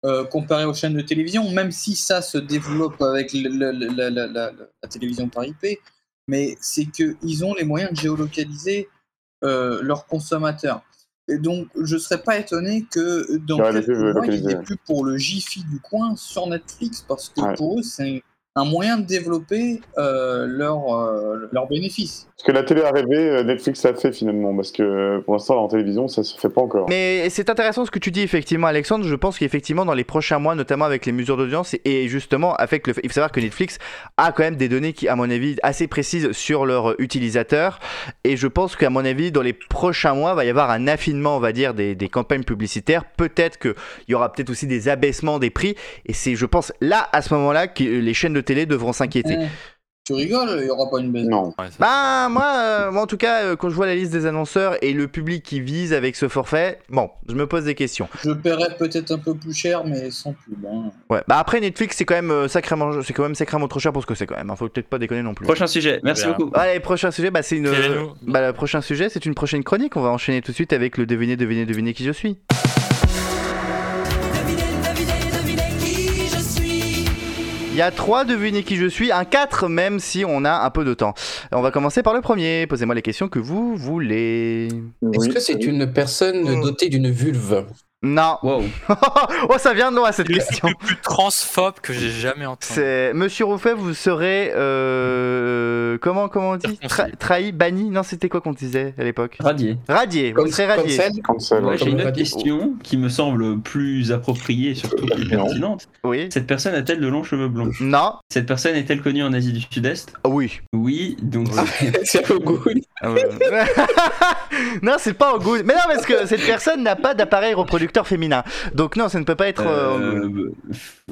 S5: euh, comparé aux chaînes de télévision, même si ça se développe avec le- le- le- la, la- la- la télévision par IP, mais c'est qu'ils ont les moyens de géolocaliser euh, leurs consommateurs. Et donc, je ne serais pas étonné que dans quelques mois, il y ait pubs pour le Jiffy du coin sur Netflix, parce que
S3: Ouais.
S5: pour eux, c'est un moyen de développer euh, leurs euh, leurs bénéfices.
S3: Parce que la télé a rêvé, euh, Netflix l'a fait finalement, parce que euh, pour l'instant, en télévision, ça se fait pas encore.
S1: Mais c'est intéressant ce que tu dis effectivement Alexandre, je pense qu'effectivement dans les prochains mois, notamment avec les mesures d'audience et- justement avec le fait, il faut savoir que Netflix a quand même des données qui à mon avis assez précises sur leurs utilisateurs et je pense qu'à mon avis dans les prochains mois va y avoir un affinement on va dire des, des campagnes publicitaires, peut-être qu'il y aura peut-être aussi des abaissements des prix et c'est je pense là à ce moment-là que les chaînes de télé devront s'inquiéter.
S5: Tu rigoles, il n'y aura pas une baisse.
S3: Non.
S2: Ouais,
S1: Bah moi, euh, moi, en tout cas euh, quand je vois la liste des annonceurs et le public qui vise avec ce forfait, bon je me pose des questions.
S5: Je paierais peut-être un peu plus cher, mais sans pub. hein.
S1: Ouais, bah après Netflix c'est quand même euh, sacrément, c'est quand même sacrément trop cher pour ce que c'est quand même. hein. Faut peut-être pas déconner non plus.
S4: Prochain sujet, merci
S2: Bien.
S4: beaucoup.
S1: Allez, prochain sujet, bah c'est une. Bah le prochain sujet, c'est une prochaine chronique. On va enchaîner tout de suite avec le devinez, devinez, devinez qui je suis. Il y a trois devinez qui je suis, un 4 même si on a un peu de temps. On va commencer par le premier. Posez-moi les questions que vous voulez.
S7: Est-ce que c'est une personne
S1: Hmm.
S7: dotée d'une vulve?
S1: Non.
S4: Wow.
S1: oh, ça vient de loin cette
S2: C'est
S1: question.
S2: truc le plus transphobe que j'ai jamais entendu.
S1: C'est Monsieur Rouffet, vous serez euh, comment comment on dit Tra- trahi, banni Non, c'était quoi qu'on disait à l'époque
S4: Radié.
S1: Radié. Vous
S7: Comme,
S1: serez
S7: comme
S1: radié.
S4: Ouais, j'ai une autre question qui me semble plus appropriée et surtout plus pertinente.
S1: Oui.
S4: Cette personne a-t-elle de longs cheveux blonds
S1: Non.
S4: Cette personne est-elle connue en Asie du Sud-Est?
S1: Oui.
S4: Oui, donc
S7: C'est au goût.
S1: non, c'est pas en goût. Mais non, parce que cette personne n'a pas d'appareil reproducteur féminin. Donc non, ça ne peut pas être. euh.
S4: Euh,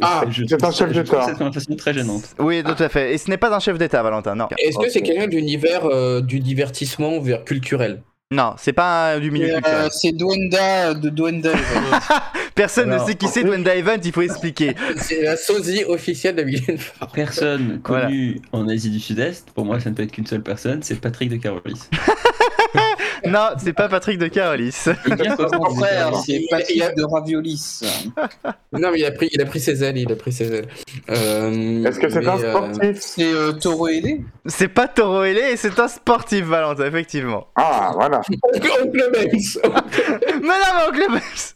S7: Ah,
S3: c'est un chef d'État.
S4: cette conversation très gênante.
S1: Oui, tout à fait. Et ce n'est pas un chef d'État, Valentin. Non.
S7: Est-ce que c'est quelqu'un de l'univers euh, du divertissement vers culturel
S1: Non, c'est pas un- du milieu
S5: Euh,
S1: culturel.
S5: c'est Dwenda de Dwenda.
S1: Personne ne sait qui c'est Dwenda Event. Il faut expliquer.
S7: C'est la sosie officielle de Mylène Farmer.
S4: Personne
S1: Voilà.
S4: connue en Asie du Sud-Est, pour moi ça ne peut être qu'une seule personne, c'est Patrick de Carolis.
S1: non, c'est pas Patrick de Carolis.
S5: Frère, c'est Patrick de Raviolis.
S7: Non, mais il a pris, il a pris ses ailes, il a pris ses ailes. Euh,
S3: Est-ce que c'est un
S7: euh,
S3: sportif
S5: C'est euh, Toro Ailé
S1: C'est pas Toro Ailé c'est un sportif, Valentin, effectivement.
S3: Ah, voilà.
S7: Oncle Benz.
S1: Mais non, mais Oncle Benz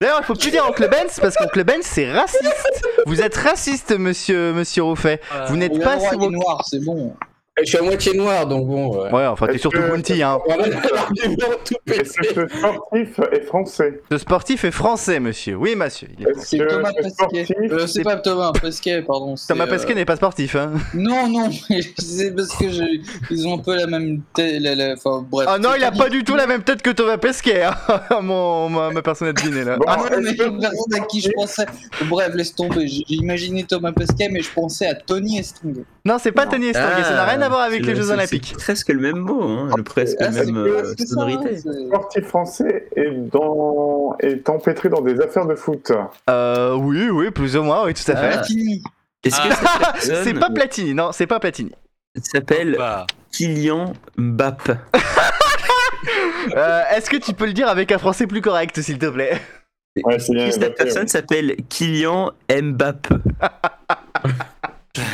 S1: D'ailleurs, il faut plus dire Oncle Benz parce qu'Oncle Benz c'est raciste. Vous êtes raciste, monsieur, monsieur Rouffet. Vous n'êtes
S5: a
S1: pas
S5: noir, c'est bon.
S7: Je suis à moitié noir, donc bon. ouais.
S1: Ouais, enfin, t'es surtout Bounty, hein.
S3: Est-ce
S7: pété.
S3: que ce sportif est français
S1: Ce sportif est français, monsieur. Oui, monsieur.
S3: Est-ce
S1: français.
S5: C'est Thomas Pesquet. Euh, c'est pas Thomas Pesquet, pardon.
S1: Thomas
S5: euh,
S1: Pesquet n'est pas sportif, hein.
S5: Non, non, c'est parce que je- ils ont un peu la même tête. Enfin, bref.
S1: Ah non, il a pas du tout la même tête que Thomas Pesquet, hein. Mon, ma, ma personne à deviner, là.
S3: Bon,
S1: Ah,
S5: Ah non, mais personne à qui je pensais. Bref, laisse tomber. J'ai imaginé Thomas Pesquet, mais je pensais à Tony Estrong.
S1: non, c'est pas
S5: Non.
S1: Tony Estanguet, ça n'a rien à voir avec les
S4: le-
S1: Jeux Olympiques.
S4: C'est presque le même mot, hein, le presque
S5: Ah,
S4: même euh, sonorité.
S5: c'est-
S3: sportif français est, dans... est empêtré dans des affaires de foot
S1: Euh, oui, oui, plus ou moins, oui, tout à fait.
S4: Ah.
S5: Platini.
S4: Est-ce que
S2: Ah.
S4: personne
S1: C'est pas Platini, non, c'est pas Platini.
S4: s'appelle
S2: Bah,
S4: Kylian Mbappé
S1: Euh, Est-ce que tu peux le dire avec un français plus correct, s'il te plaît?
S3: Ouais,
S4: cette personne s'appelle Kylian Mbappé?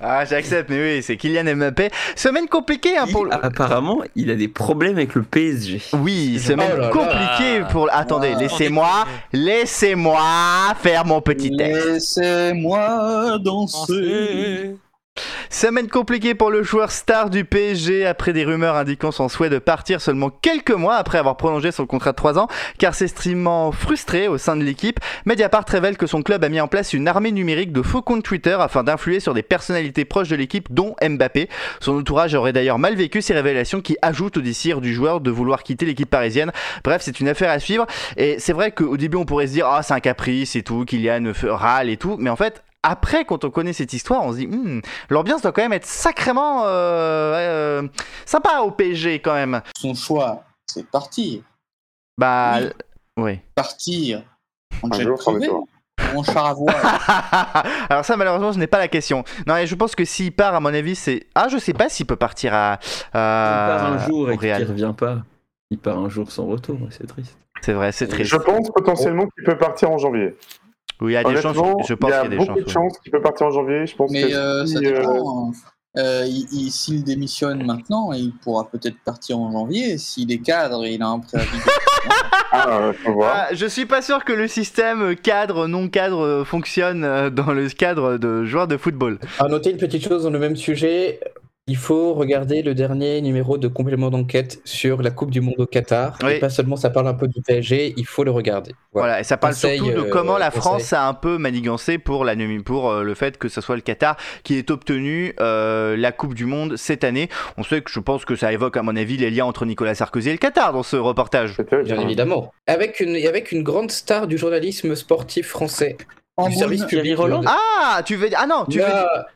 S1: Ah, j'accepte, mais oui, c'est Kylian Mbappé. Semaine compliquée, hein, pour le...
S4: Apparemment, il a des problèmes avec le PSG.
S1: Oui, semaine
S7: Oh là là.
S1: compliquée pour... Attendez,
S5: Ah.
S1: laissez-moi, laissez-moi faire mon petit texte.
S5: Laissez-moi danser.
S1: Semaine compliquée pour le joueur star du PSG après des rumeurs indiquant son souhait de partir seulement quelques mois après avoir prolongé son contrat de 3 ans, car extrêmement frustré au sein de l'équipe. Mediapart révèle que son club a mis en place une armée numérique de faux comptes Twitter afin d'influer sur des personnalités proches de l'équipe, dont Mbappé. Son entourage aurait d'ailleurs mal vécu ces révélations qui ajoutent au désir du joueur de vouloir quitter l'équipe parisienne. Bref, c'est une affaire à suivre. Et c'est vrai qu'au début, on pourrait se dire, ah, c'est un caprice et tout, Kylian râle et tout, mais en fait, après, quand on connaît cette histoire, on se dit, Hmm, l'ambiance doit quand même être sacrément euh, euh, sympa au PSG quand même.
S5: Son choix, c'est partir.
S1: Bah,
S5: Oui.
S1: oui.
S5: Partir en jet privé
S3: être
S5: ou en char à voile.
S1: Alors ça, malheureusement, je n'ai pas la question. Non, et je pense que s'il part, à mon avis, c'est... Ah, je sais pas s'il peut partir à... à-
S4: il part un jour et qu'il revient pas. Il part un jour sans retour, c'est triste.
S1: C'est vrai, c'est triste.
S3: Je pense potentiellement qu'il peut partir en janvier.
S1: Oui, il y a des chances. Je pense
S3: il y
S1: qu'il
S3: a
S1: y a des
S3: beaucoup
S1: chances.
S3: de chances qu'il peut partir en janvier. Je pense
S5: Mais
S3: que
S5: euh,
S3: si,
S5: ça
S3: euh,
S5: dépend. hein. Euh, il- il- S'il démissionne maintenant, il pourra peut-être partir en janvier. S'il est cadre, il a un préavis. de-
S3: Ah, euh.
S1: Ah, je suis pas sûr que le système cadre, non cadre euh, fonctionne euh, dans le cadre de joueurs de football.
S7: À noter une petite chose dans le même sujet. Il faut regarder le dernier numéro de complément d'enquête sur la Coupe du Monde au Qatar.
S1: Oui.
S7: Et pas seulement ça parle un peu du PSG, il faut le regarder. Voilà.
S1: Voilà, et ça parle
S7: Conseil,
S1: surtout de
S7: euh,
S1: comment la
S7: conseil.
S1: France a un peu manigancé pour, la, pour euh, le fait que ce soit le Qatar qui ait obtenu euh, la Coupe du Monde cette année. On sait que je pense que ça évoque, à mon avis, les liens entre Nicolas Sarkozy et le Qatar dans ce reportage.
S7: Bien évidemment. Avec une, et avec une grande star du journalisme sportif français.
S5: En
S7: du service public.
S4: Roland
S1: Ah, tu veux Ah non, tu veux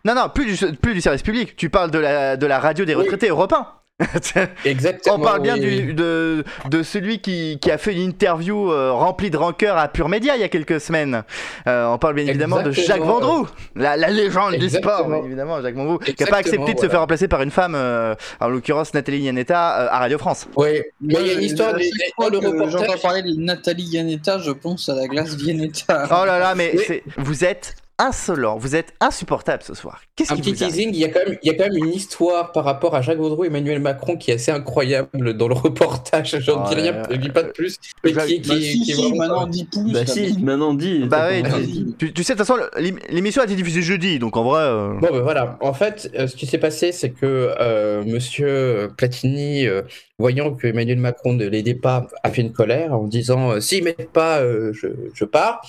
S1: Non, non, plus du, plus du service public. Tu parles de la, de la radio des
S7: Oui.
S1: retraités européens.
S7: exactement.
S1: On parle bien
S7: oui,
S1: du,
S7: oui.
S1: de, de celui qui, qui a fait une interview euh, remplie de rancœur à Pure Média il y a quelques semaines. Euh, on parle bien évidemment de Jacques
S7: Exactement.
S1: Vendroux, la, la légende du sport,
S7: Exactement.
S1: évidemment, Jacques Vendroux, qui n'a pas
S7: Exactement,
S1: accepté de se faire remplacer par une femme, euh, en l'occurrence Nathalie Yanetta, euh, à Radio France.
S7: Oui, mais il y a une histoire de, le reportage.
S5: J'entends parler de Nathalie Yanetta, je pense à la glace Viennetta.
S1: Oh là là, mais vous êtes insolent, vous êtes insupportable ce soir. Qu'est-ce
S7: Un
S1: qui
S7: petit
S1: vous arrive
S7: teasing, il y, a quand même, il y a quand même une histoire par rapport à Jacques Vaudrou et Emmanuel Macron qui est assez incroyable dans le reportage. J'en dis
S1: Ouais.
S7: rien, je dis pas de plus. Mais
S1: Bah,
S7: qui, qui-
S5: Bah,
S7: qui
S5: si,
S7: est
S5: si,
S7: vraiment
S5: maintenant
S7: pas-
S5: dit plus.
S4: Bah si, maintenant dit.
S1: Bah ouais, tu, tu- tu sais, de toute façon, l'ém- l'émission a été diffusée jeudi, donc en vrai. euh,
S7: Bon, ben voilà. En fait, euh, ce qui s'est passé, c'est que euh, monsieur Platini, euh, voyant que Emmanuel Macron ne l'aidait pas, a fait une colère en disant euh, S'ils m'aident pas, euh, je, je pars.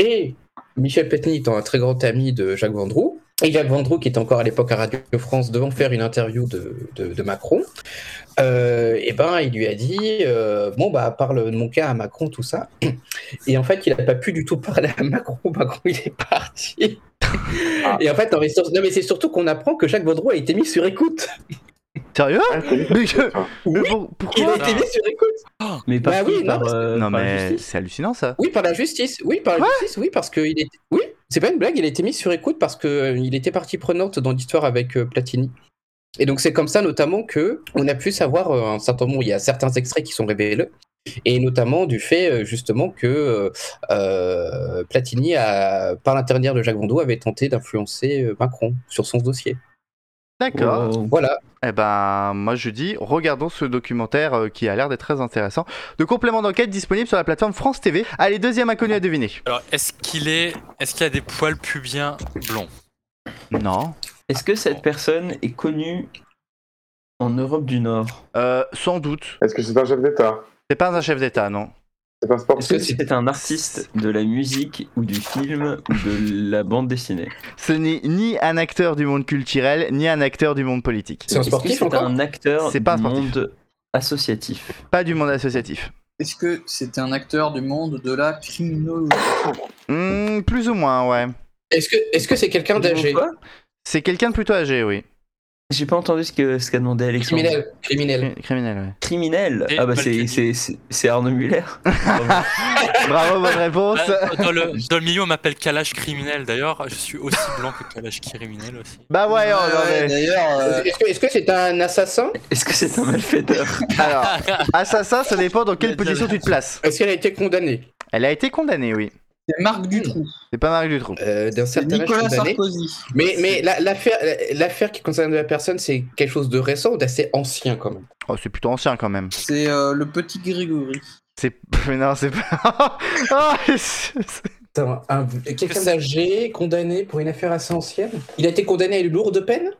S7: Et Michel Platini étant un très grand ami de Jacques Vendroux, et Jacques Vendroux, qui était encore à l'époque à Radio France, devant faire une interview de, de- de Macron, euh, et ben, il lui a dit euh, Bon, bah, parle de mon cas à Macron, tout ça. Et en fait, il n'a pas pu du tout parler à Macron. Macron, il est parti. Et en fait, non, mais, sur- non, mais c'est surtout qu'on apprend que Jacques Vaudrou a été mis sur écoute.
S1: Sérieux
S3: Ah,
S1: Mais, je- mais
S7: Oui,
S1: pour-
S7: Il
S1: pourquoi
S7: a été mis sur écoute.
S4: Mais par
S7: Bah oui, non,
S4: par,
S7: parce que-
S4: euh,
S1: Non
S4: par
S1: mais c'est hallucinant ça.
S7: Oui, par la justice. Oui, par la justice. Oui, parce que il est. Oui, c'est pas une blague. Il a été mis sur écoute parce que euh, il était partie prenante dans l'histoire avec euh, Platini. Et donc c'est comme ça notamment que on a pu savoir euh, un certain nombre. Il y a certains extraits qui sont révélés. Et notamment du fait justement que Platini, a, par l'intermédiaire de Jacques Vendou, avait tenté d'influencer Macron sur son dossier.
S1: D'accord.
S4: Oh.
S7: Voilà.
S1: Eh ben, moi je dis, regardons ce documentaire euh, qui a l'air d'être très intéressant. De complément d'enquête disponible sur la plateforme France TV. Allez, deuxième inconnu à deviner.
S2: Alors, est-ce qu'il est, est-ce qu'il a des poils pubiens blonds?
S1: Non.
S4: Est-ce que cette personne est connue en Europe du Nord?
S1: Euh, sans doute.
S3: Est-ce que c'est un chef d'État?
S1: C'est pas un chef d'État, non.
S3: C'est un
S4: Est-ce que c'est un artiste de la musique ou du film ou de la bande dessinée
S1: Ce n'est ni un acteur du monde culturel, ni un acteur du monde politique.
S7: C'est un sportif
S4: c'est un acteur
S1: C'est pas un
S4: du
S1: sportif.
S4: monde associatif
S1: Pas du monde associatif.
S5: Est-ce que c'est un acteur du monde de la criminologie
S1: Hmm, plus ou moins, ouais.
S7: Est-ce que est-ce que c'est quelqu'un d'âgé?
S1: C'est quelqu'un de plutôt âgé, oui.
S4: J'ai pas entendu ce qu'a demandé Alexandre.
S7: Criminel. Criminel.
S1: Cri- Criminel, ouais.
S4: Criminel?
S2: Et
S4: Ah bah c'est,
S2: connu.
S4: c'est, c'est, c'est Arnaud Muller.
S1: Bravo, bonne réponse.
S2: Bah, dans, le, dans le milieu, on m'appelle Kalash criminel. D'ailleurs, je suis aussi blanc que Kalash criminel aussi.
S1: Bah ouais, non,
S5: Ouais,
S1: mais-
S5: D'ailleurs, euh,
S7: Est-ce que est-ce que c'est un assassin?
S4: Est-ce que c'est un malfaiteur?
S1: Alors, assassin, ça dépend dans quelle position tu te places.
S7: Est-ce qu'elle a été condamnée?
S1: Elle a été condamnée, oui.
S5: C'est Marc Dutroux.
S1: C'est pas Marc Dutroux.
S7: euh, D'un certain âge
S5: Nicolas
S7: condamné.
S5: Sarkozy.
S7: Mais, mais la- l'affaire l'affaire qui concerne la personne, c'est quelque chose de récent ou d'assez ancien quand même?
S1: Oh, c'est plutôt ancien quand même.
S5: C'est euh, le petit Grégory.
S1: C'est. Mais non, c'est pas. Oh,
S7: un- Quelqu'un d'âgé, condamné pour une affaire assez ancienne? Il a été condamné à une lourde peine?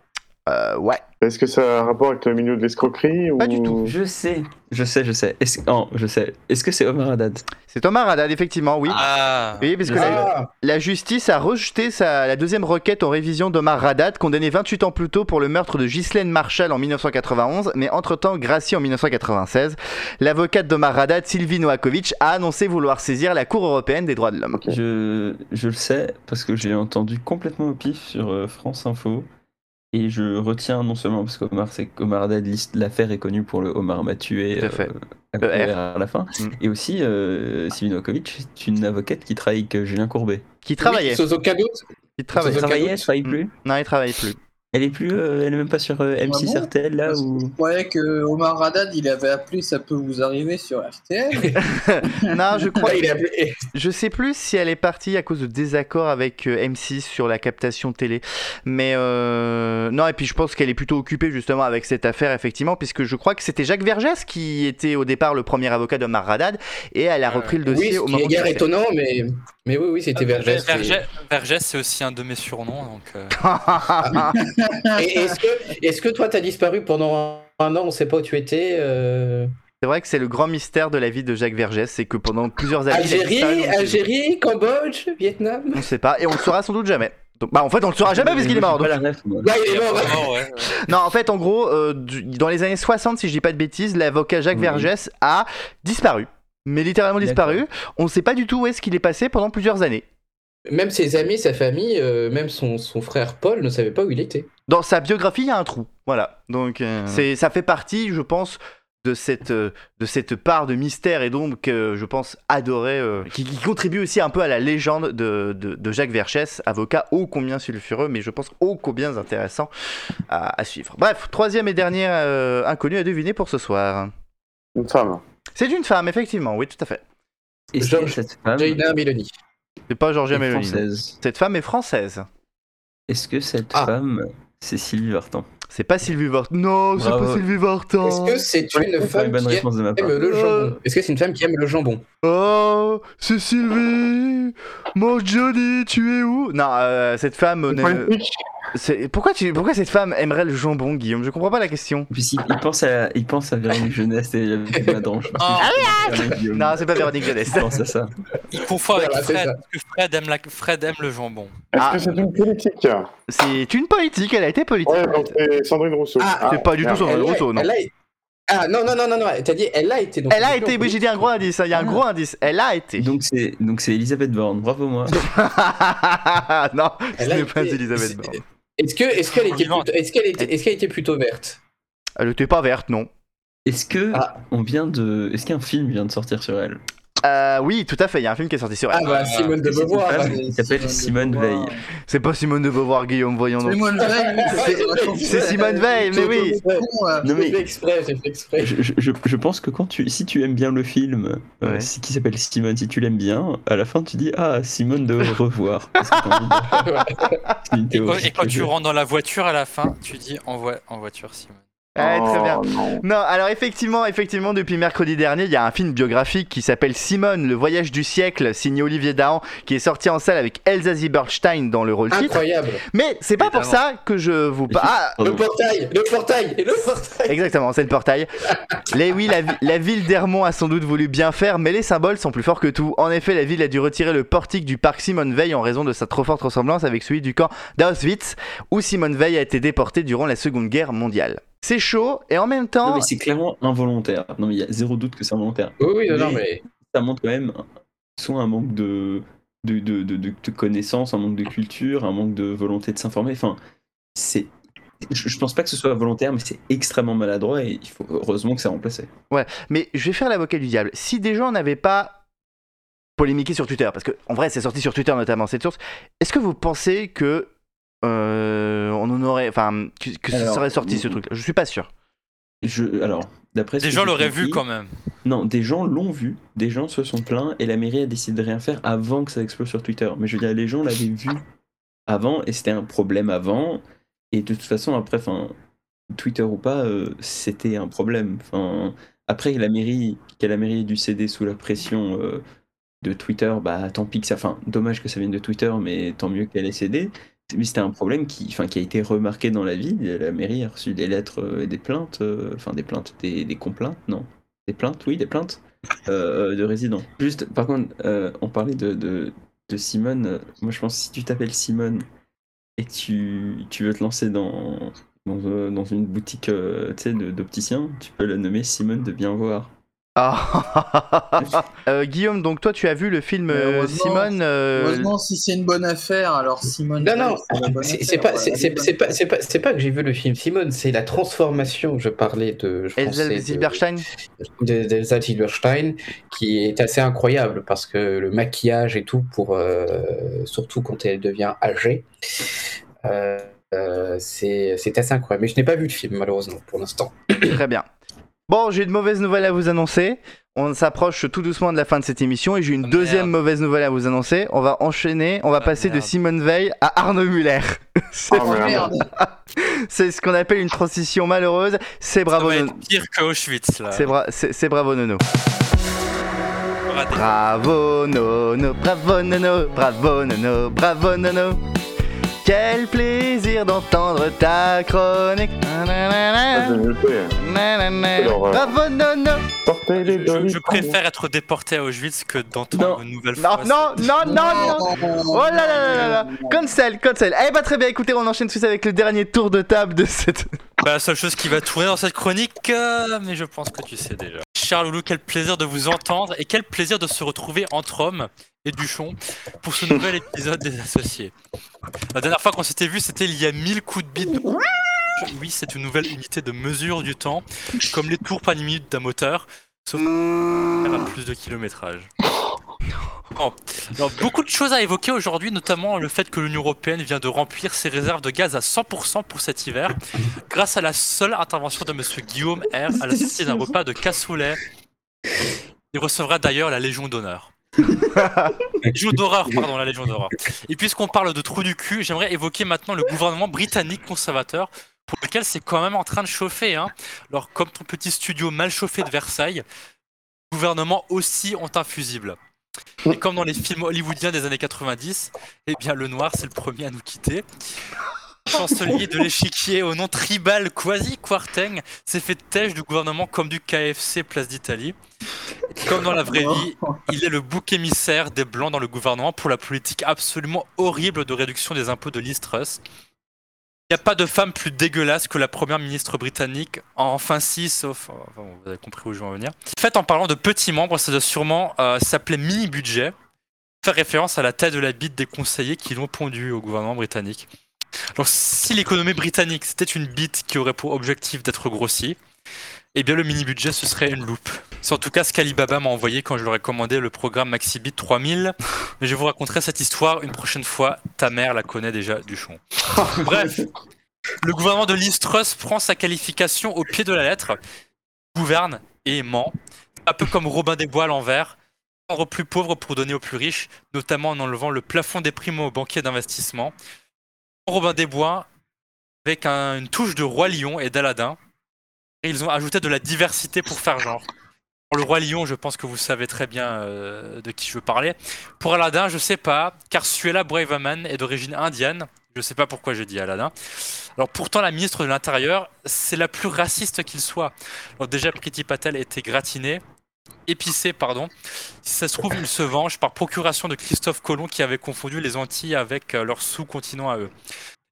S1: Euh, ouais.
S3: Est-ce que ça a un rapport avec le milieu de l'escroquerie
S1: Pas
S3: ou...
S1: du tout.
S4: Je sais, je sais, je sais. Est-ce, non, je sais. Est-ce que c'est Omar Haddad?
S1: C'est Thomas Radad, effectivement, oui.
S2: Ah
S1: Oui, parce que la, la justice a rejeté sa, la deuxième requête en révision d'Omar Radad, condamné 28 ans plus tôt pour le meurtre de Ghislaine Marshall en 1991, mais entre-temps gracié en 1996. L'avocate d'Omar Radad, Sylvie Noakovic, a annoncé vouloir saisir la Cour européenne des droits de l'homme.
S4: Je, je le sais parce que j'ai entendu complètement au pif sur euh, France Info. Et je retiens non seulement parce qu'Omar, c'est qu'Omar Haddad, liste- l'affaire est connue pour le Omar m'a tué
S1: à fait.
S4: à, à la fin.
S1: Mm.
S4: Et aussi, euh, Sylvie Novakovic, c'est une avocate qui travaille avec euh, Julien Courbet.
S1: Qui travaillait.
S7: oui, doute.
S1: Qui travaillait.
S7: Aucun
S4: Travaillait, travaille plus
S1: Non, il travaille plus.
S4: Elle est plus, euh, elle est même pas sur euh, M6
S5: Ah bon
S4: RTL là ou
S5: Je croyais que Omar Haddad, il avait appelé Ça peut vous arriver sur RTL.
S1: non, je crois.
S7: Il est appelé-
S1: Je sais plus si elle est partie à cause de désaccords avec euh, M6 sur la captation télé. Mais euh, non, et puis je pense qu'elle est plutôt occupée justement avec cette affaire, effectivement, puisque je crois que c'était Jacques Vergès qui était au départ le premier avocat de Radad et elle a repris le dossier
S7: Oui,
S1: au
S7: ce qui
S1: moment
S7: est guère étonnant, mais, mais oui, oui, c'était Vergès.
S2: Euh, Vergès, Vergès, c'est aussi un de mes surnoms. Donc, euh,
S7: Et Est-ce que, est que toi, t'as disparu pendant un an, on sait pas où tu étais euh,
S1: C'est vrai que c'est le grand mystère de la vie de Jacques Vergès, c'est que pendant plusieurs années,
S7: Algérie, Cambodge, Vietnam?
S1: On ne sait pas et on le saura sans doute jamais. Donc, bah en fait on le saura jamais parce qu'il est mort.
S4: J'ai
S1: donc-
S4: pas la ref, moi.
S7: Là, il est mort.
S2: vraiment, ouais, ouais.
S1: Non, en fait, en gros, euh, du- dans les années 60, si je dis pas de bêtises, l'avocat Jacques. Vergès a disparu. Mais littéralement disparu. On ne sait pas du tout où est-ce qu'il est passé pendant plusieurs années.
S7: Même ses amis, sa famille, euh, même son, son frère Paul ne savait pas où il était.
S1: Dans sa biographie, il y a un trou. Voilà. Donc, euh, c'est, ça fait partie, je pense, de cette, euh, de cette part de mystère et d'ombre que je pense adorer, euh, qui, qui contribue aussi un peu à la légende de, de, de Jacques Vergès, avocat ô combien sulfureux, mais je pense ô combien intéressant à, à suivre. Bref, troisième et dernier euh, inconnu à deviner pour ce soir.
S3: Une femme.
S1: C'est une femme, effectivement, oui, tout à fait.
S7: Jean-
S4: que cette femme
S7: Jaina Meloni.
S1: C'est pas Georgia Meloni. Cette femme est française.
S4: Est-ce que cette
S7: Ah.
S4: femme, c'est Sylvie Vartan
S1: C'est pas Sylvie Vartan. Non, c'est pas Sylvie Vartan.
S7: Est-ce que c'est une femme qui
S4: réponse de ma part.
S7: aime le jambon Est-ce que c'est une femme qui aime le jambon?
S1: Oh, c'est Sylvie Mon Johnny, tu es où? Non, euh, cette femme... Pourquoi, tu... Pourquoi cette femme aimerait le jambon, Guillaume? Je comprends pas la question.
S4: Puis il, il pense à, il pense à Véronique Jeunesse et la Madrange.
S2: Ah,
S1: Non, c'est pas Véronique Jeunesse.
S4: Il pense à ça.
S2: Il confond avec
S7: Voilà,
S2: Fred, parce que Fred aime, la... Fred aime le jambon.
S3: Est-ce
S1: Ah.
S3: que c'est une politique?
S1: C'est une politique, elle a été politique.
S3: Ouais, donc c'est Sandrine Rousseau.
S7: Ah,
S1: c'est pas du tout. Sandrine Rousseau, non.
S7: elle a- Ah non, non, non, non, non, t'as dit elle a été. donc
S1: Elle a été, oui, j'ai dit un gros indice, hein, il y a un gros indice. Elle a été.
S4: Donc c'est donc c'est Elisabeth Borne. Bravo moi.
S1: non, ce
S7: Elle a
S1: n'est pas Elisabeth Borne.
S7: Est-ce que, est-ce qu'elle était, plutôt- est-ce qu'elle était, est-ce qu'elle était plutôt verte?
S1: Elle était pas verte, non.
S4: Est-ce que
S7: Ah.
S4: on vient de, est-ce qu'un film vient de sortir sur elle?
S1: Euh, oui, tout à fait, il y a un film qui est sorti sur elle.
S7: Ah bah Simone de Beauvoir. bah.
S4: qui s'appelle Simone Veil.
S1: C'est pas Simone de Beauvoir, Guillaume, voyons donc.
S5: Simone Veil,
S7: C'est-
S1: Simone Veil, mais oui.
S5: Bon,
S4: Non, mais-
S7: J'ai fait exprès, j'ai fait exprès.
S4: Je, je- je- je pense que quand tu, si tu aimes bien le film, euh,
S1: Ouais.
S4: qui s'appelle Simone, si tu l'aimes bien, à la fin tu dis ah Simone de revoir. Parce que t'as envie de- C'est une
S2: Et quand,
S4: théorie.
S2: et quand tu rentres dans la voiture à la fin, tu dis en, voi- en voiture, Simone.
S1: Ouais, très bien.
S3: Oh, non.
S1: Non, alors effectivement, effectivement, depuis mercredi dernier, il y a un film biographique qui s'appelle Simone, le voyage du siècle, signé Olivier Dahan, qui est sorti en salle avec Elsa Zieberstein dans le rôle titre.
S7: Incroyable.
S1: Mais c'est pas pour ça que je vous parle. Ah,
S7: Le portail, le portail, et le portail.
S1: Exactement, c'est le portail. Les, oui, la, la ville d'Hermont a sans doute voulu bien faire, mais les symboles sont plus forts que tout. En effet, la ville a dû retirer le portique du parc Simone Veil en raison de sa trop forte ressemblance avec celui du camp d'Auschwitz, où Simone Veil a été déportée durant la Seconde Guerre mondiale. C'est chaud, et en même
S4: Non
S1: temps...
S4: mais c'est clairement involontaire. Non mais il y a zéro doute que c'est involontaire.
S7: Oui, oui, non, non,
S4: Mais-
S7: mais.
S4: Ça montre quand même soit un manque de de, de, de, de- de connaissances, un manque de culture, un manque de volonté de s'informer. Enfin, c'est je, je pense pas que ce soit volontaire, mais c'est extrêmement maladroit et il faut heureusement que c'est remplacé.
S1: Mais je vais faire l'avocat du diable. Si des gens n'avaient pas polémiqué sur Twitter, parce que en vrai c'est sorti sur Twitter notamment cette source, est-ce que vous pensez que euh, on en aurait, enfin, que, que ça serait sorti ce truc Je suis pas sûr.
S4: Je, alors, d'après
S2: Des gens l'auraient vu quand même.
S4: Non, des gens l'ont vu, des gens se sont plaints et la mairie a décidé de rien faire avant que ça explose sur Twitter. Mais je veux dire, les gens l'avaient vu avant et c'était un problème avant. Et de toute façon, après, enfin, Twitter ou pas, euh, c'était un problème. Enfin, après, la mairie, que la mairie ait dû céder sous la pression euh, de Twitter, bah tant pis que ça. Enfin, dommage que ça vienne de Twitter, mais tant mieux qu'elle ait cédé. Mais c'était un problème qui, enfin, qui a été remarqué dans la ville. La mairie a reçu des lettres euh, et des plaintes, euh, enfin des plaintes, des, des complaintes, non Des plaintes, oui, des plaintes euh, de résidents. Juste, par contre, on parlait de, de, de Simone. Moi, je pense que si tu t'appelles Simone et tu, tu veux te lancer dans, dans, dans une boutique d'opticien, tu peux la nommer Simone de bien voir.
S1: Ah. Euh, Guillaume, donc toi tu as vu le film euh,
S5: heureusement-
S1: Simone euh,
S5: Heureusement, si c'est une bonne affaire, alors Simone.
S7: Non, non,
S5: c'est
S7: pas,
S5: voilà,
S7: c'est-
S5: la
S7: c'est-
S5: bonne
S7: c'est pas, c'est pas, c'est pas que j'ai vu le film Simone, c'est la transformation. Je parlais de.
S1: Elsa Zilberstein
S7: de- d'Elsa Zilberstein, qui est assez incroyable parce que le maquillage et tout, pour, euh, surtout quand elle devient âgée, euh, euh, c'est assez incroyable. Mais je n'ai pas vu le film, malheureusement, pour l'instant.
S1: Très bien. Bon, j'ai une mauvaise nouvelle à vous annoncer. On s'approche tout doucement de la fin de cette émission et j'ai une
S2: Ah,
S1: deuxième
S2: merde.
S1: mauvaise nouvelle à vous annoncer. On va enchaîner, on va
S2: Ah,
S1: passer de. Simone Veil à Arnaud Muller. C'est
S3: Oh,
S1: c'est ce qu'on appelle une transition malheureuse. C'est bravo, Nono.
S2: pire que Auschwitz là.
S1: C'est bra- c'est- c'est bravo Nono. Bravo Nono, bravo Nono, bravo Nono, bravo Nono. Quel plaisir d'entendre ta chronique. Bravo Nono.
S2: Je, préfère être déporté à Auschwitz que d'entendre une nouvelle fois.
S1: non, non, non, non. Oh là là là là là Cancel, cancel Eh bah très bien, écoutez, on enchaîne suite avec le dernier tour de table de cette...
S2: Bah, la seule chose qui va tourner dans cette chronique, euh, mais je pense que tu sais déjà. Charles Loulou, quel plaisir de vous entendre et quel plaisir de se retrouver entre hommes et Duchon pour ce nouvel épisode des associés. La dernière fois qu'on s'était vu, c'était il y a 1000 coups de bite. Oui, c'est une nouvelle unité de mesure du temps, comme les tours par minute d'un moteur, sauf qu'elle a plus de kilométrage. Beaucoup de choses à évoquer aujourd'hui, notamment le fait que l'Union Européenne vient de remplir ses réserves de gaz à 100% pour cet hiver, grâce à la seule intervention de Monsieur Guillaume R à la d'un repas de cassoulet. Il recevra d'ailleurs la Légion d'honneur. Légion d'horreur, pardon, la Légion d'horreur. Et puisqu'on parle de trou du cul, j'aimerais évoquer maintenant le gouvernement britannique conservateur, pour lequel c'est quand même en train de chauffer. Hein. Alors, comme ton petit studio mal chauffé de Versailles, le gouvernement aussi ont un fusible. Et comme dans les films hollywoodiens des années 90, eh bien le noir c'est le premier à nous quitter. Chancelier de l'échiquier au nom tribal quasi Quarteng s'est fait têche du gouvernement comme du KFC Place d'Italie. Comme dans la vraie vie, il est le bouc émissaire des blancs dans le gouvernement pour la politique absolument horrible de réduction des impôts de Liz Truss. Il n'y a pas de femme plus dégueulasse que la première ministre britannique. Enfin, si, sauf. enfin, vous avez compris où je veux en venir. En fait, en parlant de petits membres, ça doit sûrement euh, s'appeler mini-budget. Faire référence à la taille de la bite des conseillers qui l'ont pondu au gouvernement britannique. Alors, si l'économie britannique c'était une bite qui aurait pour objectif d'être grossie, eh bien le mini-budget ce serait une loupe. C'est en tout cas ce qu'Alibaba m'a envoyé quand je leur ai commandé le programme MaxiBit 3000. Mais je vous raconterai cette histoire une prochaine fois. Ta mère la connaît déjà du chon. Bref, le gouvernement de Liz Truss prend sa qualification au pied de la lettre, gouverne et ment, un peu comme Robin des Bois à l'envers, rendre aux plus pauvres pour donner aux plus riches, notamment en enlevant le plafond des primes aux banquiers d'investissement. Robin des Bois, avec un- une touche de Roi Lion et d'Aladin, ils ont ajouté de la diversité pour faire genre. Pour le Roi Lion, je pense que vous savez très bien euh, de qui je veux parler. Pour Aladdin, je sais pas, car Suella Braverman est d'origine indienne. Je sais pas pourquoi je dis Aladdin. Alors pourtant, la ministre de l'Intérieur, c'est la plus raciste qu'il soit. Déjà, Priti Patel était gratiné, épicé, pardon. Si ça se trouve, il se venge par procuration de Christophe Colomb qui avait confondu les Antilles avec euh, leur sous-continent à eux.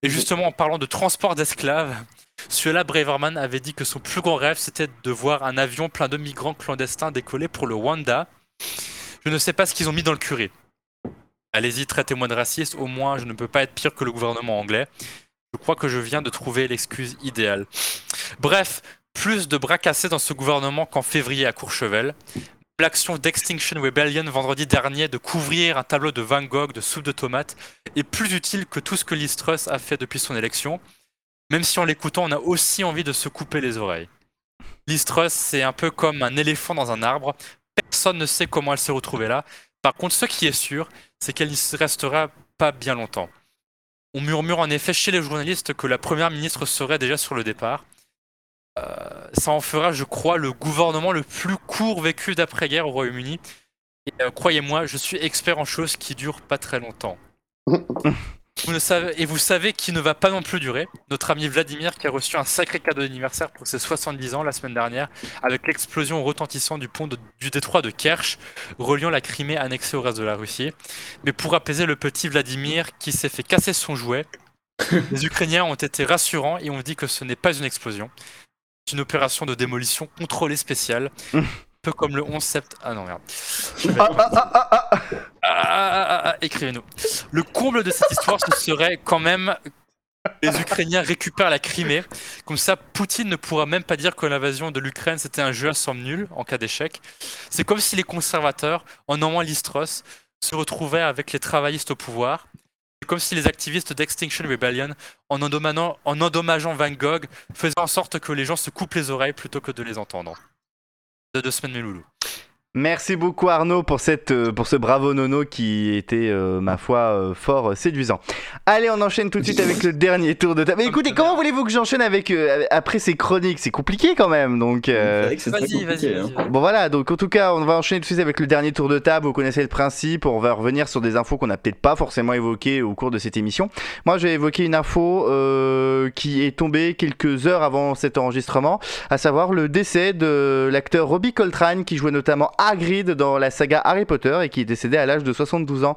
S2: Et justement, en parlant de transport d'esclaves, Suella Braverman avait dit que son plus grand rêve, c'était de voir un avion plein de migrants clandestins décoller pour le Rwanda. Je ne sais pas ce qu'ils ont mis dans le curry. Allez-y, traitez-moi de raciste, au moins je ne peux pas être pire que le gouvernement anglais. Je crois que je viens de trouver l'excuse idéale. Bref, plus de bras cassés dans ce gouvernement qu'en février à Courchevel. L'action d'Extinction Rebellion vendredi dernier de couvrir un tableau de Van Gogh de soupe de tomates est plus utile que tout ce que Liz Truss a fait depuis son élection. Même si en l'écoutant, on a aussi envie de se couper les oreilles. Liz Truss, c'est un peu comme un éléphant dans un arbre. Personne ne sait comment elle s'est retrouvée là. Par contre, ce qui est sûr, c'est qu'elle n'y restera pas bien longtemps. On murmure en effet chez les journalistes que la première ministre serait déjà sur le départ. Euh, ça en fera, je crois, le gouvernement le plus court vécu d'après-guerre au Royaume-Uni. Et euh, croyez-moi, je suis expert en choses qui durent pas très longtemps. Vous ne savez, et vous savez qui ne va pas non plus durer Notre ami Vladimir qui a reçu un sacré cadeau d'anniversaire pour ses 70 ans la semaine dernière avec l'explosion retentissante du pont de- du détroit de Kerch reliant la Crimée annexée au reste de la Russie. Mais pour apaiser le petit Vladimir qui s'est fait casser son jouet, les Ukrainiens ont été rassurants et ont dit que ce n'est pas une explosion. C'est une opération de démolition contrôlée spéciale. Un peu comme le 11 septembre. Ah non, merde.
S1: Ah, ah, ah,
S2: écrivez-nous. Le comble de cette histoire, ce serait quand même les Ukrainiens récupèrent la Crimée. Comme ça, Poutine ne pourra même pas dire que l'invasion de l'Ukraine c'était un jeu à somme nulle en cas d'échec. C'est comme si les conservateurs, en nommant Listros, se retrouvaient avec les travaillistes au pouvoir. Comme si les activistes d'Extinction Rebellion, en endommageant, en endommageant Van Gogh, faisaient en sorte que les gens se coupent les oreilles plutôt que de les entendre. De deux semaines, mes loulous.
S1: Merci beaucoup Arnaud pour, cette, euh, pour ce bravo nono qui était, euh, ma foi, euh, fort euh, séduisant. Allez, on enchaîne tout de suite avec le dernier tour de table. Mais écoutez, comment voulez-vous que j'enchaîne avec euh, après ces chroniques? C'est compliqué quand même, donc... euh,
S4: C'est vrai que c'est très
S2: Vas-y,
S4: hein.
S2: vas-y.
S1: Bon voilà, donc en tout cas, on va enchaîner tout de suite avec le dernier tour de table. Vous connaissez le principe, on va revenir sur des infos qu'on n'a peut-être pas forcément évoquées au cours de cette émission. Moi, j'ai évoqué une info euh, qui est tombée quelques heures avant cet enregistrement, à savoir le décès de l'acteur Robbie Coltrane qui jouait notamment Hagrid dans la saga Harry Potter et qui est décédé à l'âge de 72 ans.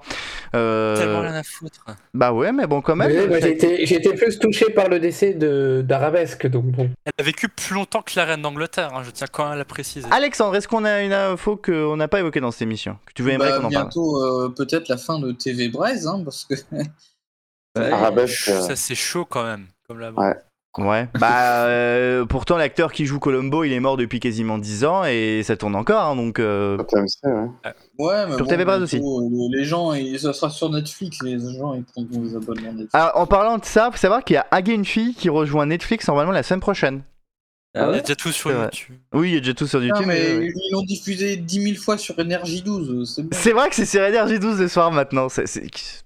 S1: Euh,
S2: Tellement rien à foutre.
S1: bah ouais, mais bon quand même.
S7: Été plus touché par le décès de d'Arabesque, donc bon.
S2: Elle a vécu plus longtemps que la reine d'Angleterre, hein, je tiens quand même à la préciser.
S1: Alexandre, est-ce qu'on a une info qu'on n'a pas évoquée dans cette émission Que tu veux aimerais
S5: Bah,
S1: qu'on en parle
S5: bientôt, euh, peut-être la fin de TV Braise, hein, parce que
S4: Ouais.
S3: Arabesque. euh,
S2: Ça c'est chaud quand même, comme la
S3: Ouais.
S1: Ouais. Bah euh, pourtant l'acteur qui joue Columbo, il est mort depuis quasiment 10 ans et ça tourne encore hein, donc euh,
S3: sur TMC, ouais.
S5: ouais, mais
S1: Sur
S5: bon,
S1: TV
S5: bientôt, euh, Les gens, ils- ça sera sur Netflix, les gens ils prendront des abonnements Netflix.
S1: Alors, en parlant de ça, faut savoir qu'il y a Agé une fille qui rejoint Netflix normalement la semaine prochaine.
S4: Ah
S2: Il y a déjà tout sur. YouTube.
S1: Oui, il y a déjà tout sur
S5: Non,
S1: YouTube.
S5: mais
S1: mais, oui.
S5: ils l'ont diffusé 10 000 fois sur Énergie 12. C'est bon.
S1: Vrai que c'est sur Energy 12 le soir maintenant. c'est-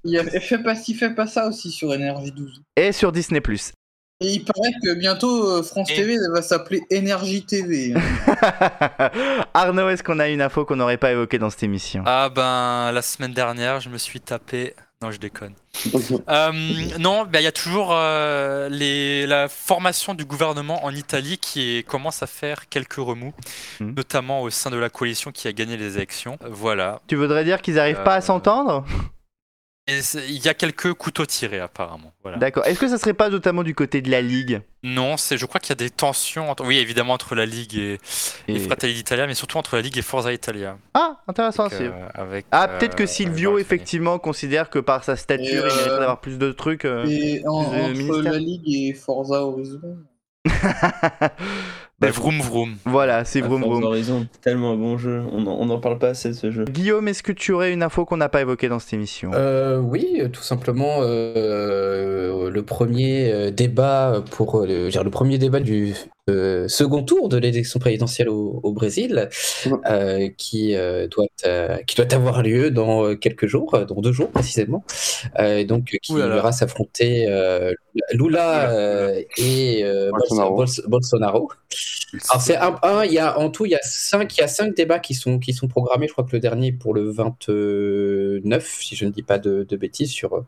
S5: Il y a fait pas ci, fait pas ça aussi sur Énergie 12.
S1: Et sur Disney.
S5: Et il paraît que bientôt euh, France
S2: Et-
S5: TV elle va s'appeler Énergie TV.
S1: Arnaud, est-ce qu'on a une info qu'on n'aurait pas évoquée dans cette émission?
S2: Ah ben, la semaine dernière, je me suis tapé. Non, je déconne. Euh, non, ben, il y a toujours euh, les, la formation du gouvernement en Italie qui est- commence à faire quelques remous,
S1: Mhm.
S2: notamment au sein de la coalition qui a gagné les élections. Voilà.
S1: Tu voudrais dire qu'ils n'arrivent pas à
S2: Euh,
S1: s'entendre?
S2: Il y a quelques couteaux tirés apparemment. Voilà.
S1: D'accord. Est-ce que ça serait pas notamment du côté de la Ligue?
S2: Non, c'est, je crois qu'il y a des tensions, entre- oui évidemment entre la Ligue et, et
S1: Et-
S2: Fratelli d'Italia, mais surtout entre la Ligue et Forza Italia.
S1: Ah, intéressant.
S2: Euh, avec,
S1: Ah,
S2: euh,
S1: peut-être que
S2: dans
S1: Silvio, effectivement, considère que par sa stature,
S5: Et,
S1: il mériterait
S5: euh,
S1: d'avoir plus de trucs. euh.
S5: Et en-
S1: plus de
S5: entre
S1: ministères.
S5: la Ligue et Forza Horizon.
S1: Bah,
S2: vroom vroom.
S1: Voilà, c'est vroom vroom.
S4: Horizon, tellement un bon jeu. On en, on en parle pas assez de ce jeu.
S1: Guillaume, est-ce que tu aurais une info qu'on n'a pas évoquée dans cette émission?
S7: Euh, oui, euh, tout simplement euh, le premier euh, débat pour euh, le, je veux dire, le premier débat du euh, second tour de l'élection présidentielle au, au Brésil, euh, qui euh, doit euh, qui doit avoir lieu dans quelques jours, dans deux jours précisément, euh, et donc qui
S2: là.
S7: verra s'affronter euh, Lula euh, et euh,
S3: Bolsonaro.
S7: Alors c'est un, un, il y a en tout il y a cinq, il y a cinq débats qui sont qui sont programmés. Je crois que le dernier est pour le 29, si je ne dis pas de, de bêtises sur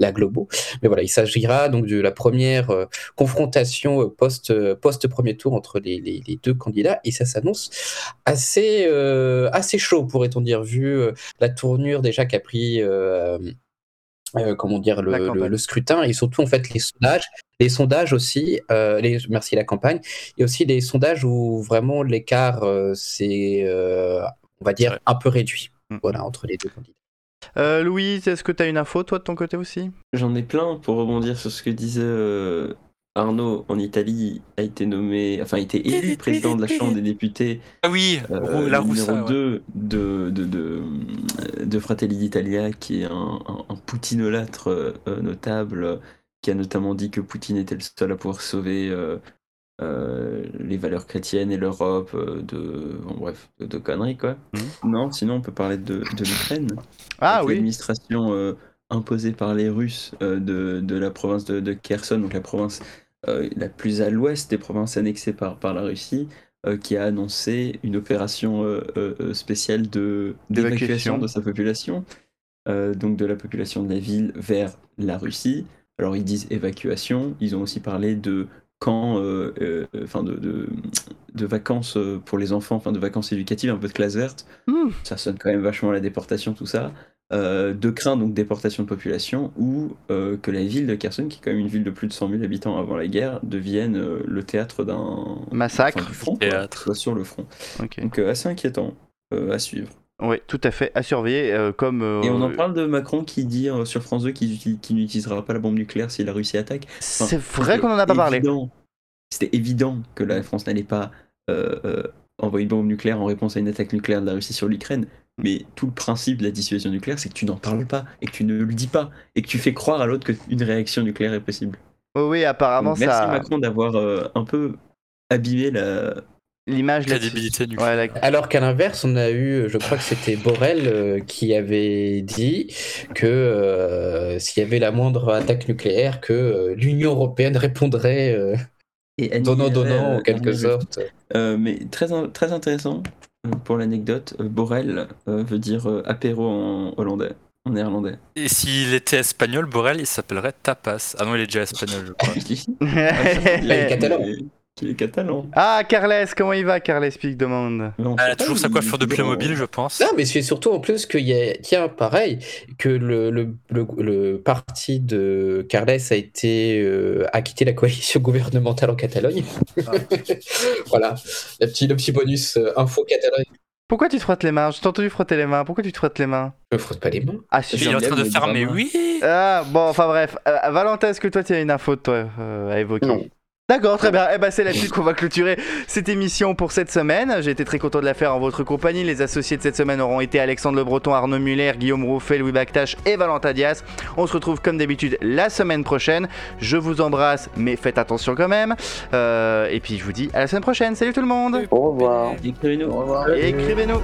S7: la Globo. Mais voilà, il s'agira donc de la première euh, confrontation euh, post euh, post premier tour entre les, les- les deux candidats. Et ça s'annonce assez assez chaud pourrait-on dire vu la tournure déjà qu'a pris euh, comment dire le, scrutin et surtout en fait les sondages les sondages aussi euh, les, merci la campagne et aussi les sondages où vraiment l'écart euh, c'est on va dire un peu réduit.
S1: Mm.
S7: voilà entre les deux candidats
S1: Euh, Louise, est-ce que tu as une info, toi, de ton côté aussi?
S4: J'en ai plein pour rebondir sur ce que disait euh, Arnaud. En Italie, a été nommé, enfin, a été élu président de la Chambre des députés,
S2: Ah oui,
S4: euh,
S2: la Roussa.
S4: numéro
S2: ouais.
S4: 2 de, de, de, de Fratelli d'Italia, qui est un, un, un poutinolâtre euh, euh, notable, qui a notamment dit que Poutine était le seul à pouvoir sauver euh, les valeurs chrétiennes et l'Europe euh, de, bon, bref, de, de conneries, quoi. Non, sinon, on peut parler de, de l'Ukraine.
S1: Ah oui.
S4: L'administration euh, imposée par les Russes euh, de, de la province de, de Kherson, donc la province la plus à l'ouest des provinces annexées par, par la Russie, qui a annoncé une opération spéciale de
S1: D'évacuation.
S4: de sa population, donc de la population de la ville vers la Russie. Alors ils disent évacuation, ils ont aussi parlé de camps, euh, euh, enfin de, de, de vacances euh, pour les enfants, enfin de vacances éducatives, un peu de classe verte.
S1: Hmm.
S4: Ça sonne quand même vachement à la déportation, tout ça. Euh, de crainte donc déportation de population ou euh, que la ville de Kherson, qui est quand même une ville de plus de 100 000 habitants avant la guerre, devienne euh, le théâtre d'un
S1: Massacre.
S4: enfin, du front, quoi,
S2: Théâtre.
S4: soit sur le front. Donc euh, assez inquiétant euh, à suivre.
S1: Oui, tout à fait, à surveiller. euh, comme, euh,
S4: Et on en parle de Macron qui dit euh, sur France 2 qu'il utilise- qu'il n'utilisera pas la bombe nucléaire si la Russie attaque.
S1: C'est vrai qu'on en a pas parlé.
S4: C'était évident que la France n'allait pas envoyer une bombe nucléaire en réponse à une attaque nucléaire de la Russie sur l'Ukraine. Mais tout le principe de la dissuasion nucléaire, c'est que tu n'en parles pas et que tu ne le dis pas et que tu fais croire à l'autre qu'une réaction nucléaire est possible.
S1: Oh oui, apparemment,
S4: Donc, merci
S1: ça.
S4: Macron d'avoir un peu abîmé la.
S1: L'image là.
S2: Crédibilité du
S1: Ouais, la-
S7: Alors qu'à l'inverse, on a eu, je crois que c'était Borrell euh, qui avait dit que euh, s'il y avait la moindre attaque nucléaire, que euh, l'Union européenne répondrait euh,
S4: Et
S7: donnant donnant en quelque sorte.
S4: Euh, mais très, in- très intéressant pour l'anecdote, Borrell euh, veut dire euh, apéro en hollandais, en néerlandais.
S2: Et s'il était espagnol, Borrell, il s'appellerait Tapas. Ah non, il est déjà espagnol, je crois.
S7: Il est catalan.
S4: Il est catalan.
S1: ah, Carles, comment il va, Carles Pic demande
S2: Elle a toujours sa
S4: il-
S2: coiffure de
S4: il
S2: Playmobil, je pense.
S7: Non, mais c'est surtout en plus qu'il y a, tiens, pareil, que le, le, le, le parti de Carles a été euh, a quitté la coalition gouvernementale en Catalogne. voilà, le petit, le petit bonus euh, info Catalogne.
S1: Pourquoi tu te frottes les mains? Je t'ai entendu frotter les mains. Pourquoi tu te frottes les mains?
S7: Je me frotte pas les mains.
S1: Ah,
S2: Il
S1: super.
S2: est en train de faire, mais oui
S1: Ah, bon, enfin bref. Euh, Valentin, est-ce que toi, tu as une info, toi, euh, à évoquer?
S3: Non.
S1: D'accord, très bien. Eh ben, c'est là-dessus qu'on va clôturer cette émission pour cette semaine. J'ai été très content de la faire en votre compagnie. Les associés de cette semaine auront été Alexandre Le Breton, Arnaud Muller, Guillaume Rouffet, Louis Bactache et Valentin Dias. On se retrouve comme d'habitude la semaine prochaine. Je vous embrasse, mais faites attention quand même. Euh, et puis je vous dis à la semaine prochaine. Salut tout le monde.
S3: Au revoir.
S4: Écrivez-nous.
S5: Au revoir.
S1: Et écrivez-nous.